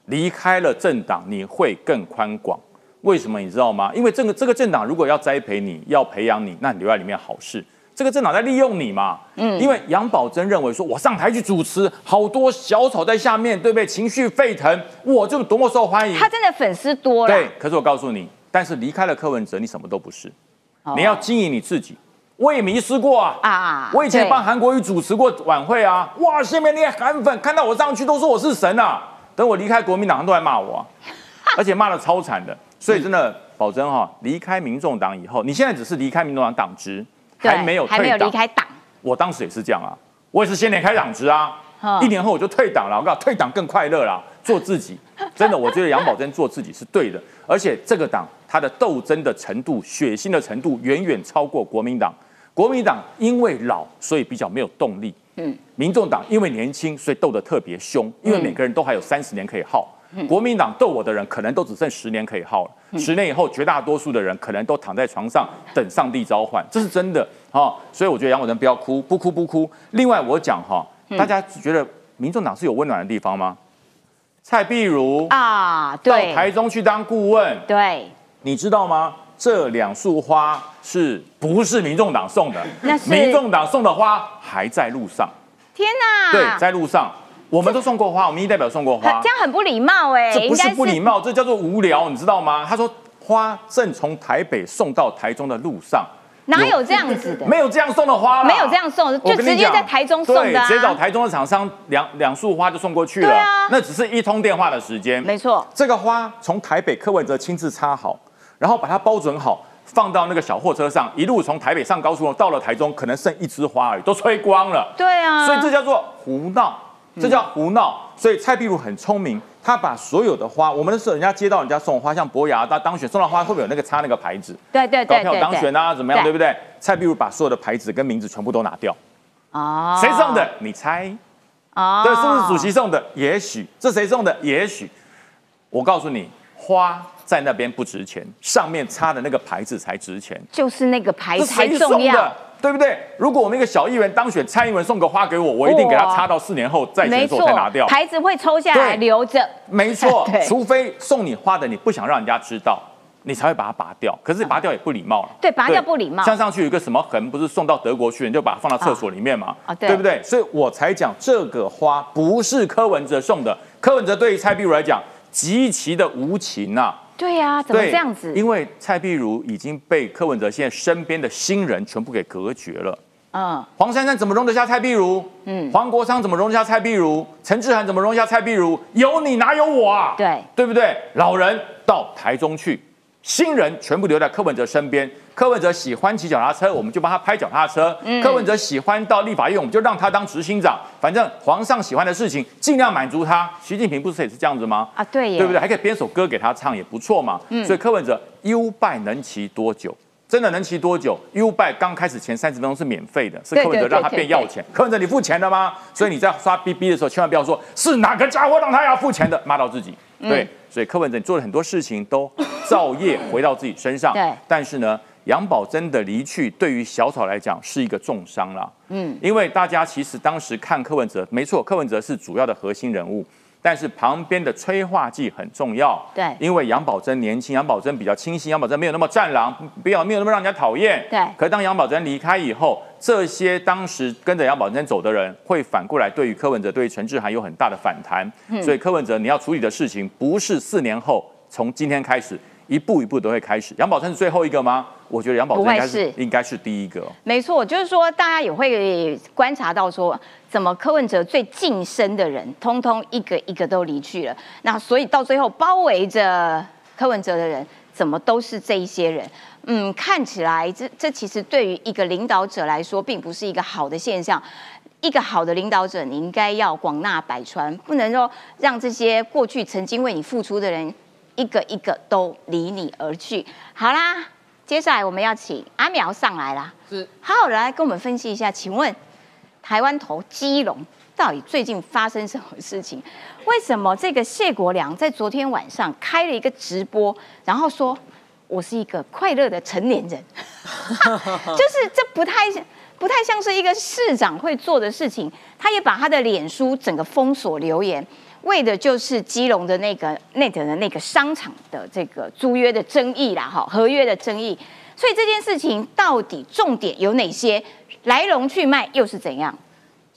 离开了政党，你会更宽广。为什么你知道吗？因为这个这个政党如果要栽培你，要培养你，那你留在里面好事。这个政党在利用你嘛？嗯，因为杨宝珍认为说，我上台去主持，好多小丑在下面，对不对？情绪沸腾，我就多么受欢迎。他真的粉丝多了。对，可是我告诉你，但是离开了柯文哲，你什么都不是。哦你要经营你自己。我也迷失过啊啊我以前对帮韩国瑜主持过晚会啊，哇，下面那些韩粉看到我上去都说我是神啊。等我离开国民党，都来骂我、啊，<laughs> 而且骂的超惨的。所以真的，保真哈，离开民众党以后，你现在只是离开民众党党职，对还没有还没有退党。离开党。我当时也是这样啊，我也是先离开党职啊嗯，一年后我就退党了。我告诉你，退党更快乐啦，做自己。真的，我觉得杨宝珍做自己是对的，而且这个党它的斗争的程度、血腥的程度远远超过国民党。国民党因为老，所以比较没有动力。嗯，民众党因为年轻，所以斗得特别凶，因为每个人都还有三十年可以耗。国民党斗我的人可能都只剩十年可以耗了，十年以后绝大多数的人可能都躺在床上等上帝召唤，这是真的啊、所以我觉得杨伟仁不要哭，不哭不哭。另外我讲哈，大家觉得民众党是有温暖的地方吗？蔡碧如啊，到对台中去当顾问，对，你知道吗？这两束花是不是民众党送的？那是民众党送的花还在路上。天哪！对，在路上，我们都送过花，我们一代表送过花 <laughs> 这。样很不礼貌哎，这不是不礼貌，这叫做无聊，你知道吗？他说花正从台北送到台中的路上，哪有这样子的？没有这样送的花啦没有这样送就直接在台中送的啊，直接找台中的厂商两两束花就送过去了。对啊那只是一通电话的时间。没错，这个花从台北柯文哲亲自插好，然后把它包准好，放到那个小货车上，一路从台北上高速到了台中，可能剩一枝花而已，都吹光了。对啊，所以这叫做胡闹，这叫胡闹。所以蔡壁如很聪明，他把所有的花，我们的时候人家接到人家送花，像博雅他当选送到花，会不会有那个插那个牌子？对对高票对对对当选啊，怎么样，对对不对？蔡壁如把所有的牌子跟名字全部都拿掉，哦，谁送的？你猜？哦，这是不是主席送的？也许。这谁送的？也许。我告诉你，花在那边不值钱，上面插的那个牌子才值钱，就是那个牌子才重要？对不对？如果我们一个小议员当选，蔡英文送个花给我，我一定给他插到四年后再选的时候没错才拿掉。牌子会抽下来留着。没错，<laughs> 除非送你花的你不想让人家知道，你才会把它拔掉。可是拔掉也不礼貌了。对拔掉不礼貌像上去有一个什么痕，不是送到德国去，你就把它放到厕所里面嘛？啊啊对对不对？所以我才讲这个花不是柯文哲送的，柯文哲对于蔡壁如来讲极其的无情呐、对呀、怎么对这样子？因为蔡碧如已经被柯文哲现在身边的新人全部给隔绝了。嗯，黄珊珊怎么容得下蔡碧如？嗯，黄国昌怎么容得下蔡碧如？陈志涵怎么容得下蔡碧如？有你哪有我啊？对对不对？老人到台中去，新人全部留在柯文哲身边。柯文哲喜欢骑脚踏车，我们就帮他拍脚踏车；嗯柯文哲喜欢到立法院，我们就让他当执行长。反正皇上喜欢的事情，尽量满足他。习近平不是也是这样子吗？啊，对耶，对不对？还可以编首歌给他唱，也不错嘛。嗯所以柯文哲优拜能骑多久？真的能骑多久？优拜刚开始前三十分钟是免费的，是柯文哲让他变要钱。柯文哲，你付钱了吗？所以你在刷 BB 的时候，千万不要说是哪个家伙让他要付钱的，骂到自己。嗯对，所以柯文哲做了很多事情都造业回到自己身上。对但是呢，杨宝珍的离去对于小草来讲是一个重伤了。嗯，因为大家其实当时看柯文哲，没错，柯文哲是主要的核心人物。但是旁边的催化剂很重要，对因为杨宝珍年轻，杨宝珍比较清新，杨宝珍没有那么战狼，不要没有那么让人家讨厌。对可是当杨宝珍离开以后，这些当时跟着杨宝珍走的人，会反过来对于柯文哲、对于陈志涵有很大的反弹。嗯所以柯文哲你要处理的事情，不是四年后从今天开始，一步一步都会开始。杨宝森是最后一个吗？我觉得杨宝森应该是是应该是第一个。没错，就是说大家也会观察到说，怎么柯文哲最近身的人，通通一个一个都离去了。那所以到最后包围着柯文哲的人，怎么都是这一些人？嗯，看起来这这其实对于一个领导者来说，并不是一个好的现象。一个好的领导者，你应该要广纳百川，不能说让这些过去曾经为你付出的人，一个一个都离你而去。好啦，接下来我们要请阿苗上来啦。是好来跟我们分析一下，请问台湾头基隆到底最近发生什么事情？为什么这个谢国良在昨天晚上开了一个直播，然后说我是一个快乐的成年人，<laughs> 就是这不太不太像是一个市长会做的事情。他也把他的脸书整个封锁留言。为的就是基隆的那个内德的那个商场的这个租约的争议啦，哈，合约的争议。所以这件事情到底重点有哪些？来龙去脉又是怎样？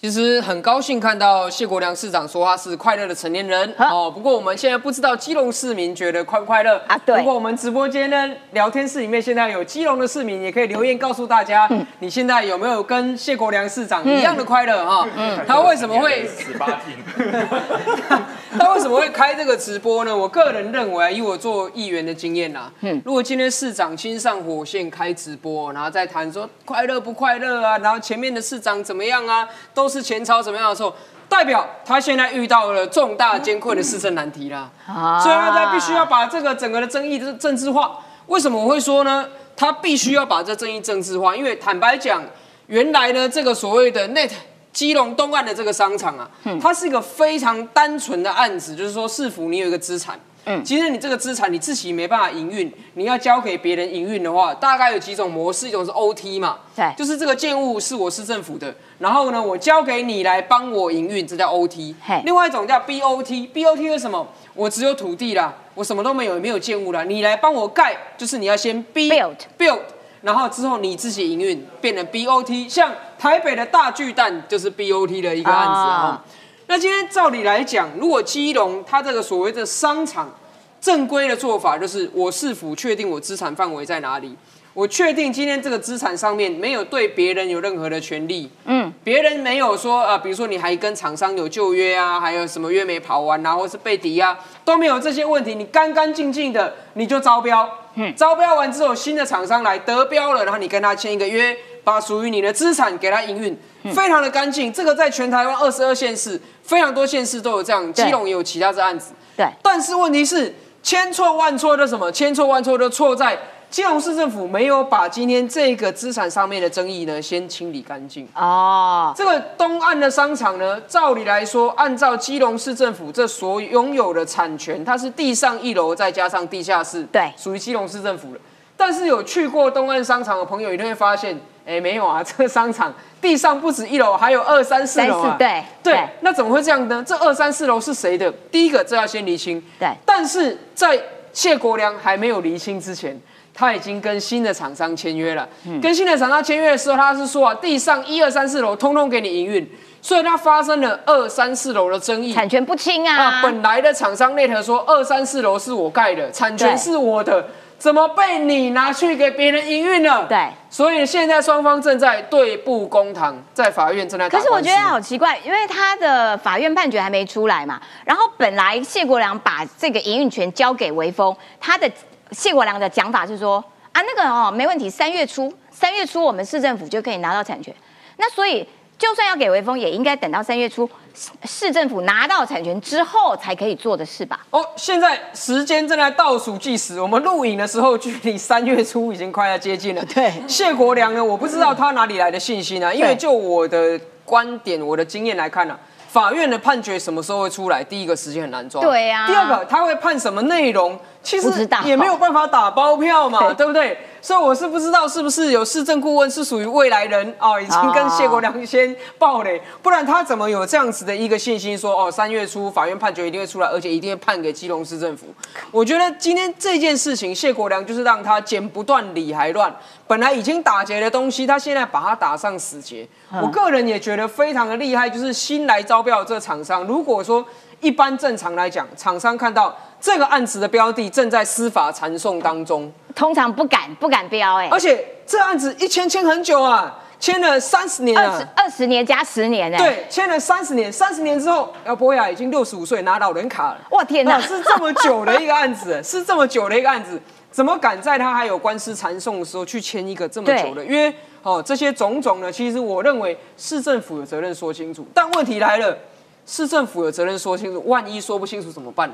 其实很高兴看到谢国良市长说他是快乐的成年人哦。不过我们现在不知道基隆市民觉得快不快乐啊对如果我们直播间呢聊天室里面现在有基隆的市民，也可以留言告诉大家，嗯你现在有没有跟谢国良市长一样的快乐哈？嗯他为什么会十八禁？<laughs> 他为什么会开这个直播呢？我个人认为啊，以我做议员的经验啦，嗯，如果今天市长亲上火线开直播，然后再谈说快乐不快乐啊，然后前面的市长怎么样啊，都是前朝怎么样的时候，代表他现在遇到了重大艰困的市政难题啦。啊所以他必须要把这个整个的争议政政治化。为什么我会说呢？他必须要把这争议政治化，因为坦白讲，原来呢这个所谓的 Net 基隆东岸的这个商场啊，它是一个非常单纯的案子，就是说市府你有一个资产。嗯，今天你这个资产你自己没办法营运，你要交给别人营运的话，大概有几种模式，一种是 OT 嘛，对。就是这个建物是我市政府的，然后呢我交给你来帮我营运，这叫 OT。另外一种叫 BOT，BOT 是什么？我只有土地啦，我什么都没有，也没有建物啦，你来帮我盖，就是你要先 B Build build，然后之后你自己营运，变成 BOT。像台北的大巨蛋就是 BOT 的一个案子啊、啊那今天照理来讲，如果基隆它这个所谓的商场正规的做法，就是我是否确定我资产范围在哪里？我确定今天这个资产上面没有对别人有任何的权利，嗯，别人没有说啊、呃比如说你还跟厂商有旧约啊，还有什么约没跑完啊，或是被抵押，都没有这些问题，你干干净净的你就招标，嗯，招标完之后新的厂商来得标了，然后你跟他签一个约，把属于你的资产给它营运，非常的干净。这个在全台湾二十二县市，非常多县市都有这样，基隆也有其他的案子。对，但是问题是，千错万错的什么？千错万错的错在基隆市政府没有把今天这个资产上面的争议呢，先清理干净。哦，这个东岸的商场呢，照理来说，按照基隆市政府这所拥有的产权，它是地上一楼再加上地下室，对属于基隆市政府的。但是有去过东岸商场的朋友，一定会发现，哎，没有啊，<laughs> 这个商场地上不止一楼，还有二三四楼啊。对对对，那怎么会这样呢？这二三四楼是谁的？第一个，这要先厘清。对但是在谢国良还没有厘清之前。他已经跟新的厂商签约了，跟新的厂商签约的时候，他是说啊，地上一二三四楼通通给你营运，所以他发生了二三四楼的争议。产权不清啊啊，，本来的厂商内核说二三四楼是我盖的，产权是我的，怎么被你拿去给别人营运了？对。所以现在双方正在对簿公堂，在法院正在。可是我觉得好奇怪，因为他的法院判决还没出来嘛，然后本来谢国良把这个营运权交给微风，他的谢国良的讲法是说啊，那个哦没问题，三月初三月初我们市政府就可以拿到产权，那所以就算要给微风，也应该等到三月初市市政府拿到产权之后才可以做的事吧？哦，现在时间正在倒数计时，我们录影的时候，距离三月初已经快要接近了。<laughs> 对谢国良呢，我不知道他哪里来的信心呢、因为就我的观点、我的经验来看呢、法院的判决什么时候会出来？第一个时间很难抓，对啊第二个他会判什么内容，其实也没有办法打包票嘛，对对不对？所以我是不知道是不是有市政顾问是属于未来人哦，已经跟谢国良先报嘞，不然他怎么有这样子的一个信心说哦，三月初法院判决一定会出来，而且一定会判给基隆市政府。我觉得今天这件事情，谢国良就是让他剪不断理还乱，本来已经打结的东西，他现在把它打上死结。我个人也觉得非常的厉害，就是新来招标的这厂商，如果说一般正常来讲，厂商看到这个案子的标的正在司法传送当中，通常不敢不敢标哎、而且这案子一签签很久啊，签了三十年二十了。二十年加十年哎、对，签了三十年，三十年之后，姚博雅已经六十五岁，拿老人卡了。哇天哪那是这么久的一个案子，<laughs> 是这么久的一个案子，怎么敢在他还有官司缠讼的时候去签一个这么久的约？哦，这些种种呢，其实我认为市政府有责任说清楚。但问题来了，市政府有责任说清楚，万一说不清楚怎么办？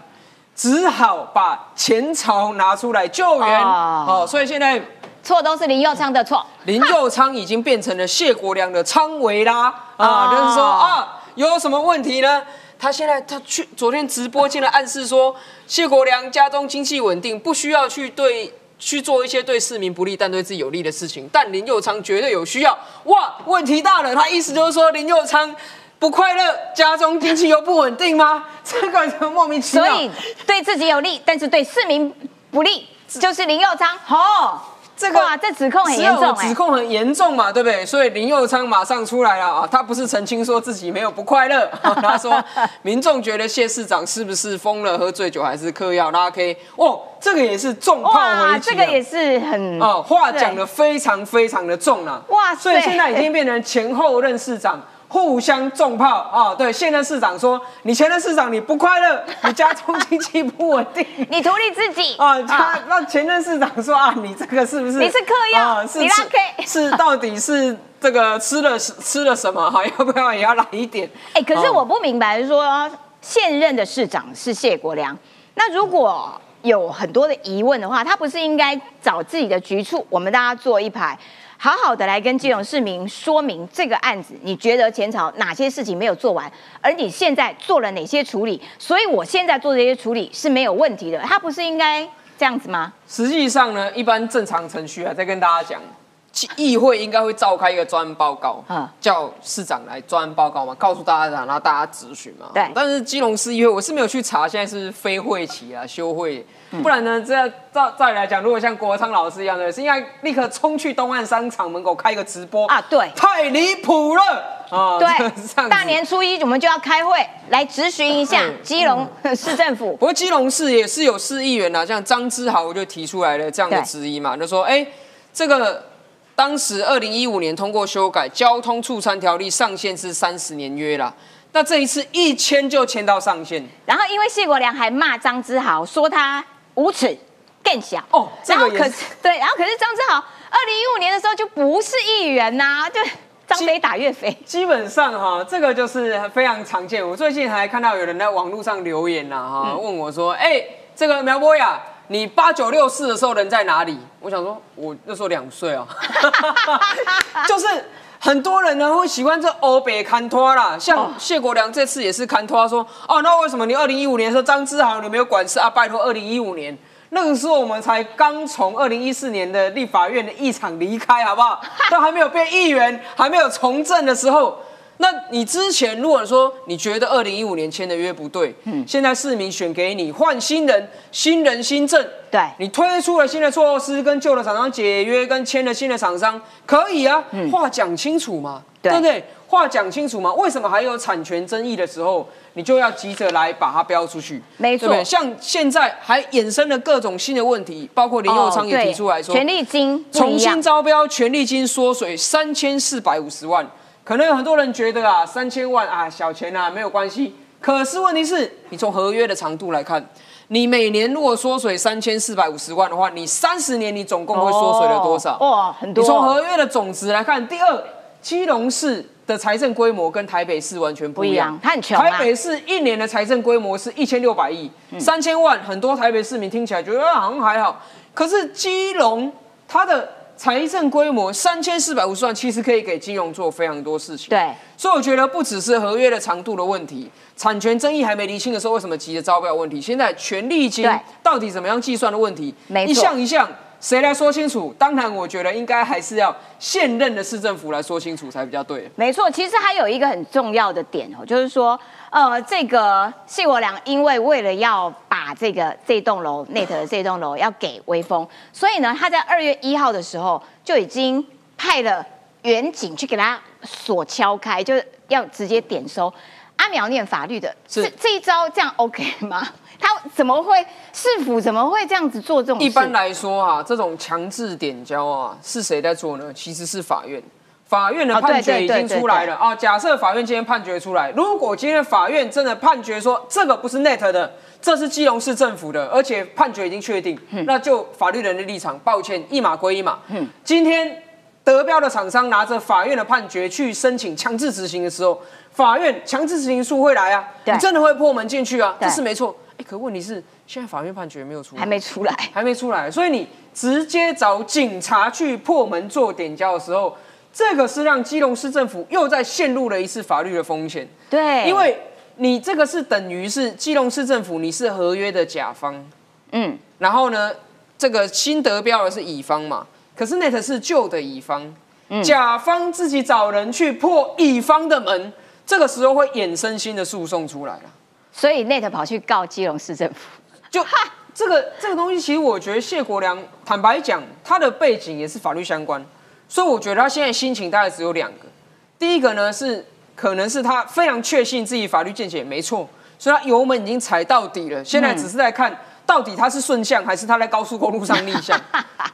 只好把前朝拿出来救援。哦哦，所以现在错都是林佑昌的错。林佑昌已经变成了谢国良的昌维啦啊，哦就是说啊，有什么问题呢？他现在他去昨天直播竟然暗示说，谢国良家中经济稳定，不需要去对去做一些对市民不利但对自己有利的事情，但林佑昌绝对有需要。哇，问题大了，他意思就是说林佑昌。不快乐，家中经济又不稳定吗？<laughs> 这个人莫名其妙。所以对自己有利，但是对市民不利，就是林佑昌。哦，这个哇，这指控很严重哎、指控很严重嘛，对不对？所以林佑昌马上出来了啊，他不是澄清说自己没有不快乐，<laughs> 他说民众觉得谢市长是不是疯了、喝醉酒还是嗑药拉 K？哦，这个也是重炮哇，回击啊，这个也是很哦，话讲的非常非常的重啊！哇塞所以现在已经变成前后任市长互相重炮啊、对，现任市长说你前任市长你不快乐，<laughs> 你家中经济不稳定。你图利自己啊，他那前任市长说啊，你这个是不是？你是嗑药啊是是到底是这个吃了吃了什么哈？要不要也要来一点？哎、可是哦我不明白，就是说现任的市长是谢国良，那如果有很多的疑问的话，他不是应该找自己的局处，我们大家坐一排，好好的来跟基隆市民说明这个案子，你觉得前朝哪些事情没有做完，而你现在做了哪些处理，所以我现在做这些处理是没有问题的，他不是应该这样子吗？实际上呢，一般正常程序啊，再跟大家讲，议议会应该会召开一个专案报告，嗯叫市长来专案报告嘛，告诉大家，然后大家咨询嘛。对但是基隆市议会我是没有去查，现在是非会期啊，休会。嗯不然呢，这样照照理来讲，如果像国昌老师一样的，是应该立刻冲去东岸商场门口开一个直播啊对太离谱了啊！对，大年初一我们就要开会来质询一下嗯基隆市政府。不过基隆市也是有市议员呐、像张之豪就提出来了这样的对质疑嘛，就说，哎、这个当时二零一五年通过修改交通促餐条例，上限是三十年约啦。那这一次一签就签到上限，然后因为谢国良还骂张之豪，说他无耻、更小。哦这然后可是是对，然后可是张志豪二零一五年的时候就不是议员呐、就张飞打岳飞。基本上哈，这个就是非常常见。我最近还看到有人在网络上留言呐、哈，问我说，哎、这个苗博雅，你八九六四的时候人在哪里？我想说，我那时候两岁啊，<laughs> 就是很多人呢会喜欢这欧北看拖啦，像谢国良这次也是看拖说，哦，那为什么你二零一五年的时候张志豪你没有管事啊？拜托，二零一五年。那个时候我们才刚从二零一四年的立法院的议场离开，好不好？<laughs> 都还没有变议员，还没有从政的时候，那你之前如果说你觉得二零一五年签的约不对，嗯，现在市民选给你换新人，新人新政，对你推出了新的措施，跟旧的厂商解约，跟签了新的厂商，可以啊，话讲清楚嘛，对对不对？话讲清楚嘛，为什么还有产权争议的时候，你就要急着来把它标出去？没错对不对？像现在还衍生了各种新的问题，包括林佑昌也提出来说，权利金重新招标，权利金缩水三千四百五十万，可能有很多人觉得啊，三千万啊小钱啊没有关系。可是问题是你从合约的长度来看，你每年如果缩水三千四百五十万的话，你三十年你总共会缩水了多少？哦哇，很多。你从合约的总值来看，第二，基隆市的财政规模跟台北市完全不一样它很穷啊台北市一年的财政规模是一千六百亿，三千万，很多台北市民听起来觉得啊好像还好，可是基隆它的财政规模三千四百五十万，其实可以给金融做非常多事情。对，所以我觉得不只是合约的长度的问题，产权争议还没厘清的时候，为什么急着招标的问题？现在权利金到底怎么样计算的问题，没错一项一项谁来说清楚？当然，我觉得应该还是要现任的市政府来说清楚才比较对。没错，其实还有一个很重要的点哦，就是说，呃，这个谢国良因为为了要把这个这栋楼 Net 的这栋楼要给威风，所以呢，他在二月一号的时候就已经派了远警去给他锁敲开，就是要直接点收。阿苗念法律的，是这这一招这样 OK 吗？<laughs> 他怎么会市府怎么会这样子做这种事？一般来说啊，这种强制点交啊，是谁在做呢？其实是法院。法院的判决已经出来了啊。假设法院今天判决出来，如果今天法院真的判决说这个不是 Net 的，这是基隆市政府的，而且判决已经确定，嗯那就法律人的立场，抱歉，一码归一码。今天得标的厂商拿着法院的判决去申请强制执行的时候，法院强制执行书会来啊，你真的会破门进去啊，对这是没错。哎，可问题是现在法院判决没有出来，还没出来，还没出来，所以你直接找警察去破门做点交的时候，这个是让基隆市政府又在陷入了一次法律的风险。对，因为你这个是等于是基隆市政府，你是合约的甲方，嗯，然后呢，这个新得标的是乙方嘛，可是 Net 是旧的乙方，甲方自己找人去破乙方的门，这个时候会衍生新的诉讼出来了。所以 Net 跑去告基隆市政府，就这个这个东西，其实我觉得谢国良坦白讲，他的背景也是法律相关，所以我觉得他现在心情大概只有两个。第一个呢是可能是他非常确信自己法律见解没错，所以他油门已经踩到底了，现在只是在看到底他是顺向还是他在高速公路上逆向。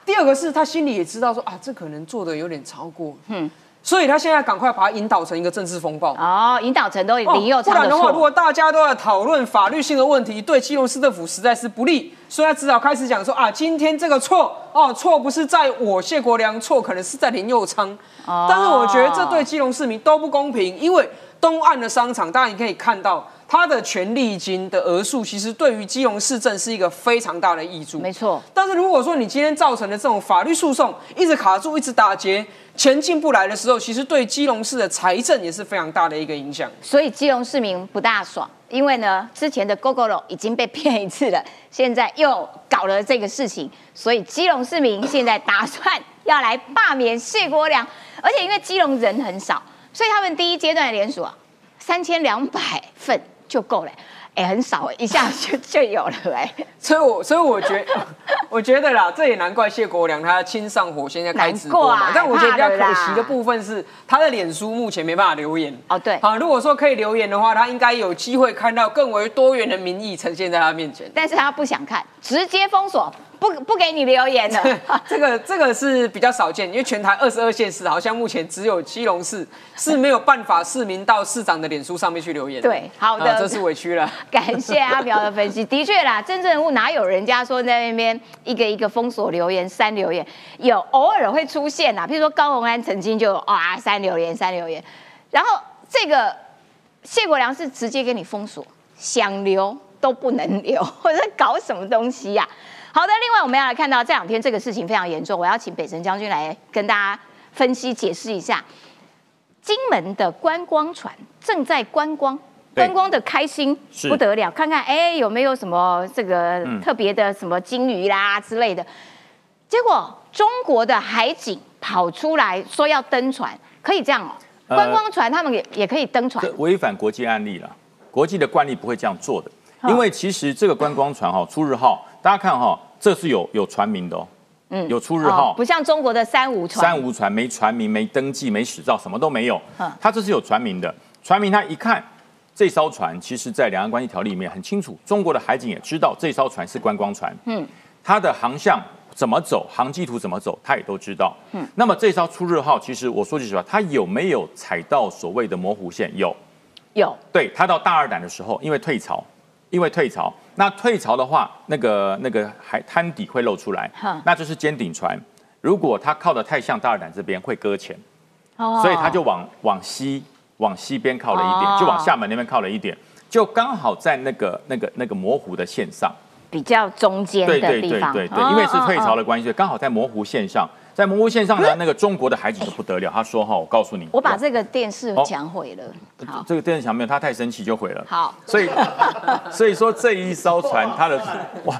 第二个是他心里也知道说啊，这可能做的有点超过，嗯，所以他现在赶快把它引导成一个政治风暴。哦，引导成都林佑不昌的然的话，如，果大家都在讨论法律性的问题，对基隆市政府实在是不利，所以他只好开始讲说啊，今天这个错哦，错不是在我谢国良，错可能是在林佑昌。哦但是我觉得这对基隆市民都不公平，因为东岸的商场，大家你可以看到他的权利金的额数，其实对于基隆市政是一个非常大的益处。没错，但是如果说你今天造成的这种法律诉讼一直卡住、一直打结，钱进不来的时候，其实对基隆市的财政也是非常大的一个影响。所以基隆市民不大爽，因为呢，之前的 GoGo 已经被骗一次了，现在又搞了这个事情，所以基隆市民现在打算要来罢免谢国良，而且因为基隆人很少，所以他们第一阶段的联署啊，三千两百份就够了。哎、很少哎，一下就就有了哎、<laughs> 所以我，所以我觉 <laughs> 我觉得啦，这也难怪谢国良他亲上火，现在开直播嘛。但我觉得比较可惜的部分是，他的脸书目前没办法留言。哦对好，如果说可以留言的话，他应该有机会看到更为多元的民意呈现在他面前。但是他不想看，直接封锁，不不给你留言了。<laughs> 这个这个是比较少见，因为全台二十二县市好像目前只有基隆市是没有办法市民到市长的脸书上面去留言的。对好的啊这是委屈了。<laughs> 感谢阿苗的分析，的确啦，真正人物哪有人家说在那边一个一个封锁留言、删留言，有偶尔会出现啦，譬如说高鸿安曾经就啊删留言、删留言，然后这个谢国良是直接给你封锁，想留都不能留，<laughs> 或者在搞什么东西呀、好的，另外我们要来看到这两天这个事情非常严重，我要请北辰将军来跟大家分析解释一下。金门的观光船正在观光，对观光的开心不得了，看看哎有没有什么这个嗯特别的什么金鱼啦之类的。结果中国的海警跑出来说要登船，可以这样哦，呃观光船他们也也可以登船这，违反国际案例了，国际的惯例不会这样做的。因为其实这个观光船哈，出日号，大家看哈，这是有有船名的哦，嗯，有出日号，哦不像中国的三无船，三无船没船名、没登记、没驶照，什么都没有。嗯。它这是有船名的，船名它一看，这艘船其实在两岸关系条例里面很清楚，中国的海警也知道这艘船是观光船，嗯，它的航向怎么走，航迹图怎么走，他也都知道。嗯，那么这艘出日号，其实我说句实话，它有没有踩到所谓的模糊线？有，有。对，他到大二胆的时候，因为退潮，因为退潮，那退潮的话，那个那个海滩底会露出来，那就是尖顶船。如果它靠的太向大二胆这边，会搁浅，哦。所以它就往往西往西边靠了一哦。点，就往厦门那边靠了一点，就刚好在那个那个那个模糊的线上。比较中间对对的地方，对对对，哦因为是退潮的关系，刚好在模糊线上，在模糊线上呢，那个中国的孩子就不得了，他说哈，我告诉你，我把这个电视哦墙毁了，好，这个电视墙没有，他太生气就毁了。好，所以，<laughs> 所以说这一艘船，他的 <laughs> 哇，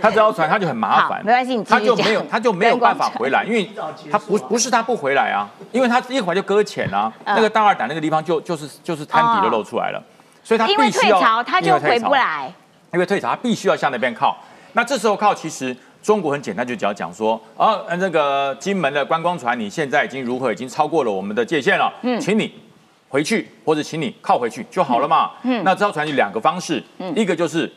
他这艘船他就很麻烦，好没关系你继续它就没有他就没有办法回来，因为他不不是他不回来啊，因为他一会儿就搁浅啊，嗯。那个大二胆那个地方就就是就是滩底就露出来了，所以他因为必须要退潮他就回不来，因为退潮，他必须要向那边靠。那这时候靠，其实中国很简单，就只要讲说，啊，呃那个金门的观光船，你现在已经如何，已经超过了我们的界限了，嗯，请你回去，或者请你靠回去就好了嘛。嗯，那这艘船有两个方式，一个就是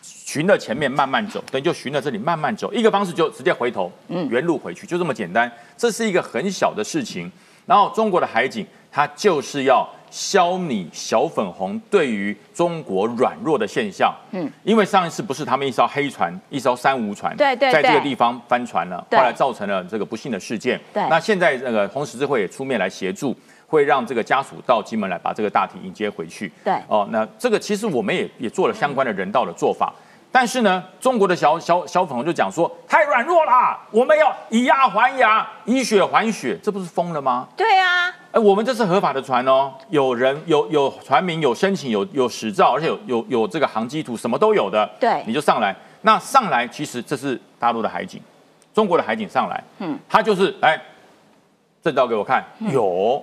循着前面慢慢走，等于就循着这里慢慢走；一个方式就直接回头，嗯，原路回去，就这么简单。这是一个很小的事情。然后中国的海警，它就是要消弭小粉红对于中国软弱的现象。嗯，因为上一次不是他们一艘黑船，一艘三无船，对对在这个地方翻船了，后对来造成了这个不幸的事件。对那现在那个红十字会也出面来协助。会让这个家属到金门来把这个大体迎接回去。对哦，那这个其实我们也也做了相关的人道的做法，但是呢，中国的小小小粉红就讲说太软弱啦，我们要以牙还牙，以血还血，这不是疯了吗？对啊，哎，我们这是合法的船哦，有人有有船名，有申请，有有驶照，而且有有有这个航机图，什么都有的。对你就上来。那上来其实这是大陆的海警，中国的海警上来，嗯，他就是哎，证照给我看，有。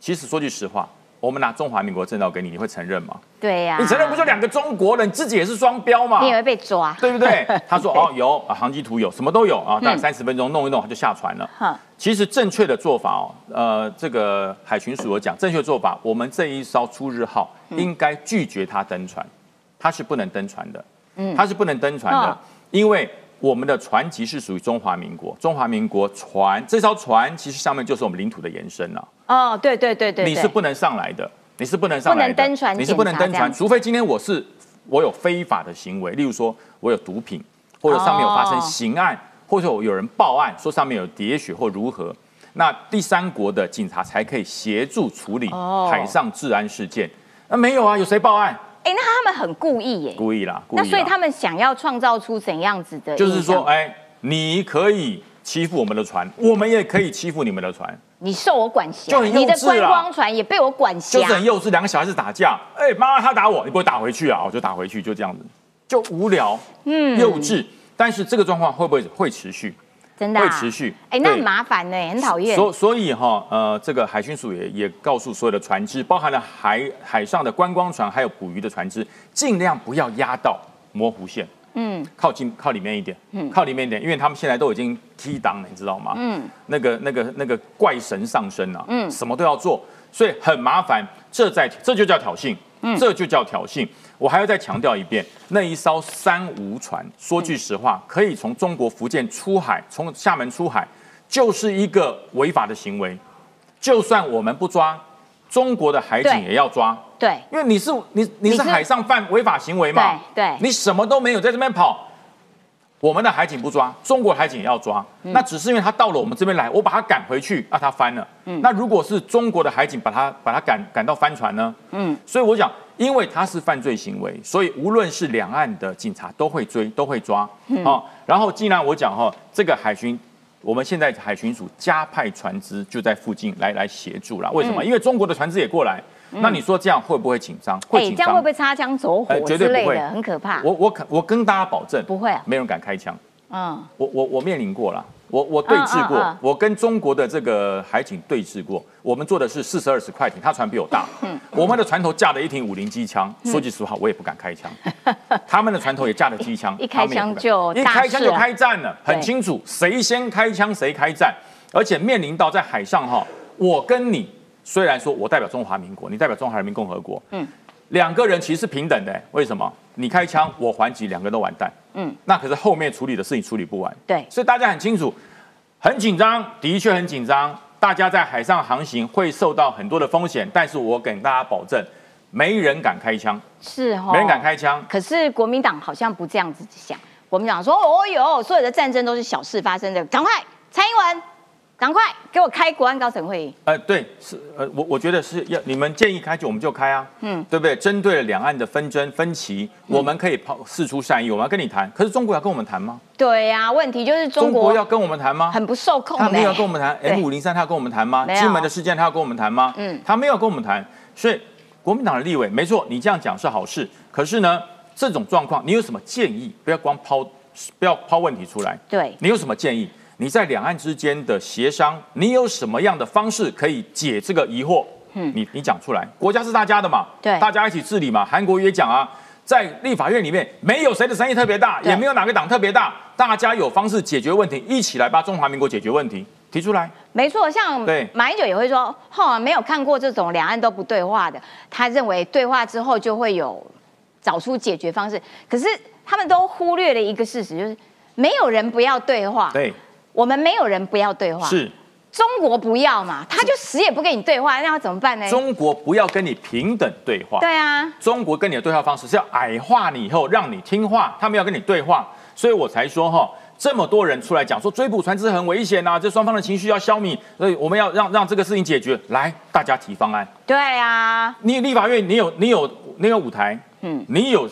其实说句实话，我们拿中华民国证照给你，你会承认吗？对呀，你承认不就两个中国人，自己也是双标嘛？你也会被抓，对不对？<laughs> 他说哦有啊，航机图有，什么都有啊，大概嗯三十分钟弄一弄，他就下船了。哼。其实正确的做法哦，呃，这个海巡署有讲，正确的做法，我们这一艘出日号嗯。应该拒绝他登船，他是不能登船的，嗯。他是不能登船的哦，因为我们的船籍是属于中华民国，中华民国船这艘船其实上面就是我们领土的延伸了。哦，对对对对，对你是不能上来的，你是不能上来的，不能登船你是不能登船，除非今天我是我有非法的行为，例如说我有毒品，或者上面有发生哦刑案，或者有人报案说上面有喋血或如何，那第三国的警察才可以协助处理哦海上治安事件。那没有啊，有谁报案？哎，那他们很故意耶，故意啦，故意啦。那所以他们想要创造出怎样子的？就是说，，哎，你可以欺负我们的船，我们也可以欺负你们的船。你受我管辖，你的观光船也被我管辖就，是很幼稚，两个小孩子打架，哎、妈妈他打我，你不会打回去啊？我就打回去，就这样子，就无聊，嗯，幼稚。但是这个状况会不会会持续？真的啊。会持续。哎，那很麻烦呢，很讨厌。所所以哈，呃，这个海巡署也也告诉所有的船只，包含了海海上的观光船，还有捕鱼的船只，尽量不要压到模糊线，嗯，靠近靠里面一点，嗯，靠里面一点，因为他们现在都已经踢档了，你知道吗？嗯，那个那个那个怪神上身啊，嗯，什么都要做，所以很麻烦，这在这就叫挑衅，嗯，这就叫挑衅。我还要再强调一遍，那一艘三无船，说句实话，可以从中国福建出海，从厦门出海，就是一个违法的行为。就算我们不抓，中国的海警也要抓，对，因为你是你你你是是海上犯违法行为嘛？对对你什么都没有在这边跑，我们的海警不抓，中国海警也要抓。嗯那只是因为他到了我们这边来，我把他赶回去，啊，他翻了。嗯那如果是中国的海警把他把他赶赶到翻船呢？嗯，所以我讲，因为他是犯罪行为，所以无论是两岸的警察都会追，都会抓。嗯好、然后既然我讲哈，这个海巡。我们现在海巡署加派船只就在附近来来协助了。为嗯什么？因为中国的船只也过来。那你说这样会不会紧张？会哎，紧张。这样会不会擦枪走火之对不会类的？很可怕。我我肯我跟大家保证，不会啊没人敢开枪。嗯，我我我面临过了，我我对峙过，嗯嗯嗯我跟中国的这个海警对峙过。我们做的是四十二式快艇，他船比我大。嗯我们的船头架了一挺五零机枪，说句实话，我也不敢开枪。<laughs> 他们的船头也架了机枪，一开枪就一开枪就开战了，很清楚谁先开枪谁开战，而且面临到在海上哈，我跟你虽然说我代表中华民国，你代表中华人民共和国，嗯嗯，两个人其实是平等的，为什么？你开枪，我还击，两个人都完蛋。嗯嗯，那可是后面处理的事情处理不完。对所以大家很清楚，很紧张，的确很紧张。大家在海上航行会受到很多的风险，但是我给大家保证，没人敢开枪，是哦，没人敢开枪。可是国民党好像不这样子想，国民党说：“哦哟，所有的战争都是小事发生的，赶快，蔡英文，赶快给我开国安高层会议。呃，对，是呃，我我觉得是要你们建议开就我们就开啊，嗯嗯，对不对？针对了两岸的纷争分歧，我们可以抛示出善意，我们要跟你谈。可是中国要跟我们谈吗？”对呀、问题就是中国中国要跟我们谈吗？很不受控的、他没有跟我们谈 M 五零三，他要跟我们谈吗金门的事件他要跟我们谈吗？嗯嗯，他没有跟我们谈，所以国民党的立委没错，你这样讲是好事。可是呢，这种状况你有什么建议？不要光抛，不要抛问题出来。对你有什么建议？你在两岸之间的协商，你有什么样的方式可以解这个疑惑？嗯，你你讲出来，国家是大家的嘛，对大家一起治理嘛。韩国也讲啊，在立法院里面没有谁的声音特别大，也没有哪个党特别大，大家有方式解决问题，一起来帮中华民国解决问题提出来。没错，像马英九也会说，哈、没有看过这种两岸都不对话的，他认为对话之后就会有找出解决方式。可是他们都忽略了一个事实，就是没有人不要对话，对，我们没有人不要对话，是中国不要嘛，他就死也不跟你对话，那要怎么办呢？中国不要跟你平等对话。对啊，中国跟你的对话方式是要矮化你以后让你听话，他们要跟你对话，所以我才说哈，这么多人出来讲说追捕船只很危险呐、这双方的情绪要消弭，所以我们要让让这个事情解决。来，大家提方案。对啊，你立法院你有你有你有舞台，嗯嗯，你有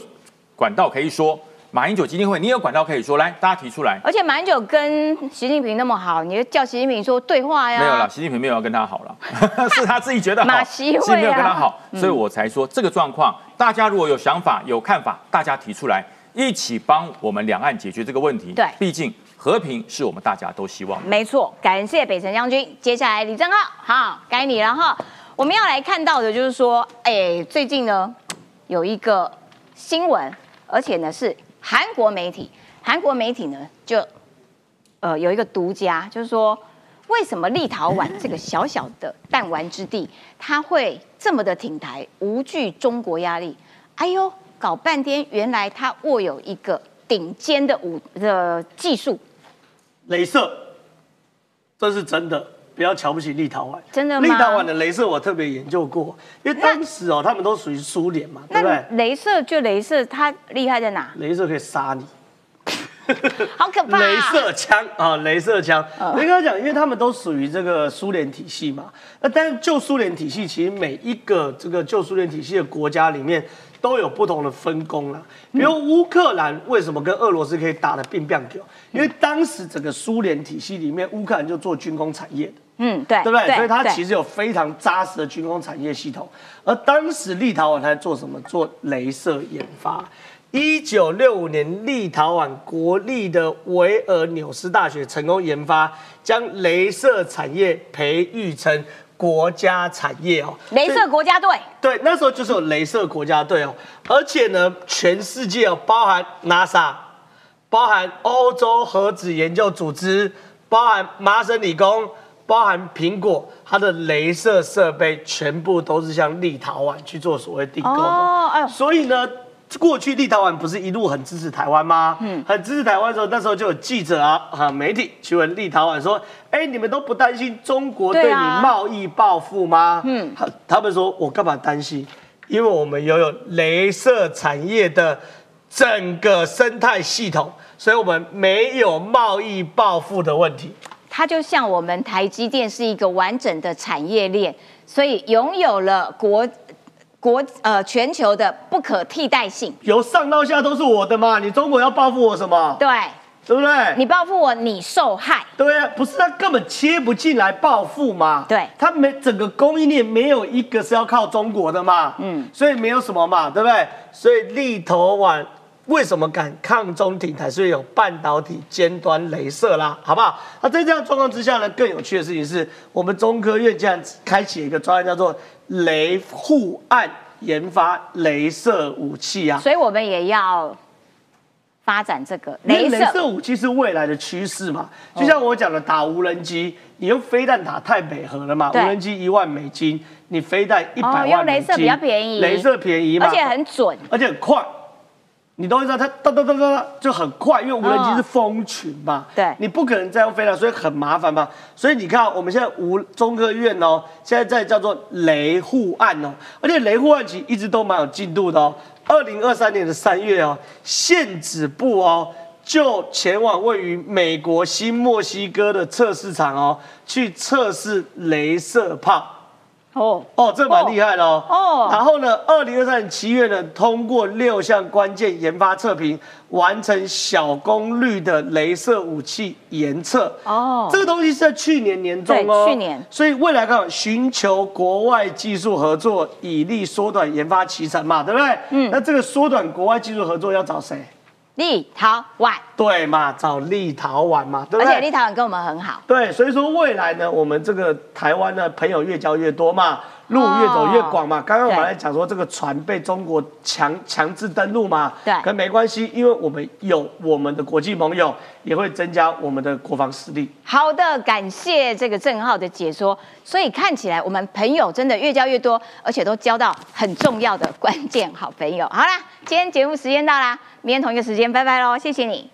管道可以说。马英九基金会，你有管道可以说，来，大家提出来。而且马英九跟习近平那么好，你就叫习近平说对话呀？没有了，习近平没有要跟他好了，<laughs> 是他自己觉得好，<laughs> 马习会没有跟他好，所以我才说这个状况，大家如果有想法、有看法，大家提出来，一起帮我们两岸解决这个问题。对毕竟和平是我们大家都希望的。没错，感谢北辰将军。接下来李正浩，好，该你了哈。我们要来看到的就是说，哎，最近呢有一个新闻，而且呢是韩国媒体，韩国媒体呢就呃有一个独家，就是说为什么立陶宛这个小小的弹丸之地，它会这么的挺台，无惧中国压力？哎呦，搞半天，原来它握有一个顶尖的武的技术，镭射，这是真的，不要瞧不起立陶宛。真的吗立陶宛的镭射我特别研究过，因为当时哦，他们都属于苏联嘛，对那不对？镭射就镭射，它厉害在哪？镭射可以杀你。<laughs> 好可怕、啊！镭射枪啊，镭射枪。嗯我跟他讲，因为他们都属于这个苏联体系嘛。那但是旧苏联体系，其实每一个这个旧苏联体系的国家里面都有不同的分工啦。比如乌克兰为什么跟俄罗斯可以打得乒乓球？因为当时整个苏联体系里面，乌克兰就做军工产业的。嗯，对，对不对？所以它其实有非常扎实的军工产业系统。而当时立陶宛它在做什么？做镭射研发。一九六五年，立陶宛国立的维尔纽斯大学成功研发，将镭射产业培育成国家产业哦。镭射国家队，对，那时候就是有镭射国家队哦，而且呢，全世界哦，包含 NASA，包含欧洲核子研究组织，包含麻省理工，包含苹果，它的镭射设备全部都是向立陶宛去做所谓订购的。哦哎呦所以呢。过去立陶宛不是一路很支持台湾吗？嗯，很支持台湾的时候，那时候就有记者啊、啊媒体去问立陶宛说：“哎，你们都不担心中国对你贸易报复吗？”嗯嗯，他他们说：“我干嘛担心？因为我们拥有镭射产业的整个生态系统，所以我们没有贸易报复的问题。它就像我们台积电是一个完整的产业链，所以拥有了国国呃全球的不可替代性。由上到下都是我的嘛，你中国要报复我什么？对对不对？你报复我，你受害。对啊，不是他根本切不进来报复嘛。对他没整个供应链没有一个是要靠中国的嘛。嗯嗯，所以没有什么嘛，对不对？所以立陶宛为什么敢抗中挺台？是因为有半导体尖端镭射啦，好不好？那在这样状况之下呢，更有趣的事情是我们中科院竟然开启一个专案，叫做雷护岸研发镭射武器啊。所以我们也要发展这个镭射。镭射武器是未来的趋势嘛，就像我讲的，打无人机，你用飞弹打太北河了嘛，无人机一万美金，你飞弹一百哦万美金，用镭射比较便宜镭射便宜嘛，而且很准，而且很快。你都知道它哒哒哒哒哒就很快，因为无人机是蜂群嘛，对你不可能这样飞了，所以很麻烦嘛。所以你看，我们现在无中科院哦，现在在叫做雷护案哦，而且雷护案其实一直都蛮有进度的哦。二零二三年的三月哦，县指部哦就前往位于美国新墨西哥的测试场哦，去测试镭射炮。哦，哦，这蛮厉害的哦。哦然后呢，二零二三年七月呢，通过六项关键研发测评，完成小功率的镭射武器研测。哦这个东西是在去年年中哦，对去年所以未来看寻求国外技术合作，以利缩短研发期程嘛，对不对？嗯。那这个缩短国外技术合作要找谁？立陶宛，对嘛，找立陶宛嘛，对不对？而且立陶宛跟我们很好。对，所以说未来呢，我们这个台湾的朋友越交越多嘛，路越走越广嘛。刚刚我们对来讲说这个船被中国强强制登陆嘛，对可没关系，因为我们有我们的国际盟友，也会增加我们的国防实力。好的，感谢这个郑浩的解说。所以看起来我们朋友真的越交越多，而且都交到很重要的关键好朋友。好啦，今天节目时间到啦，明天同一个时间拜拜喽，谢谢你。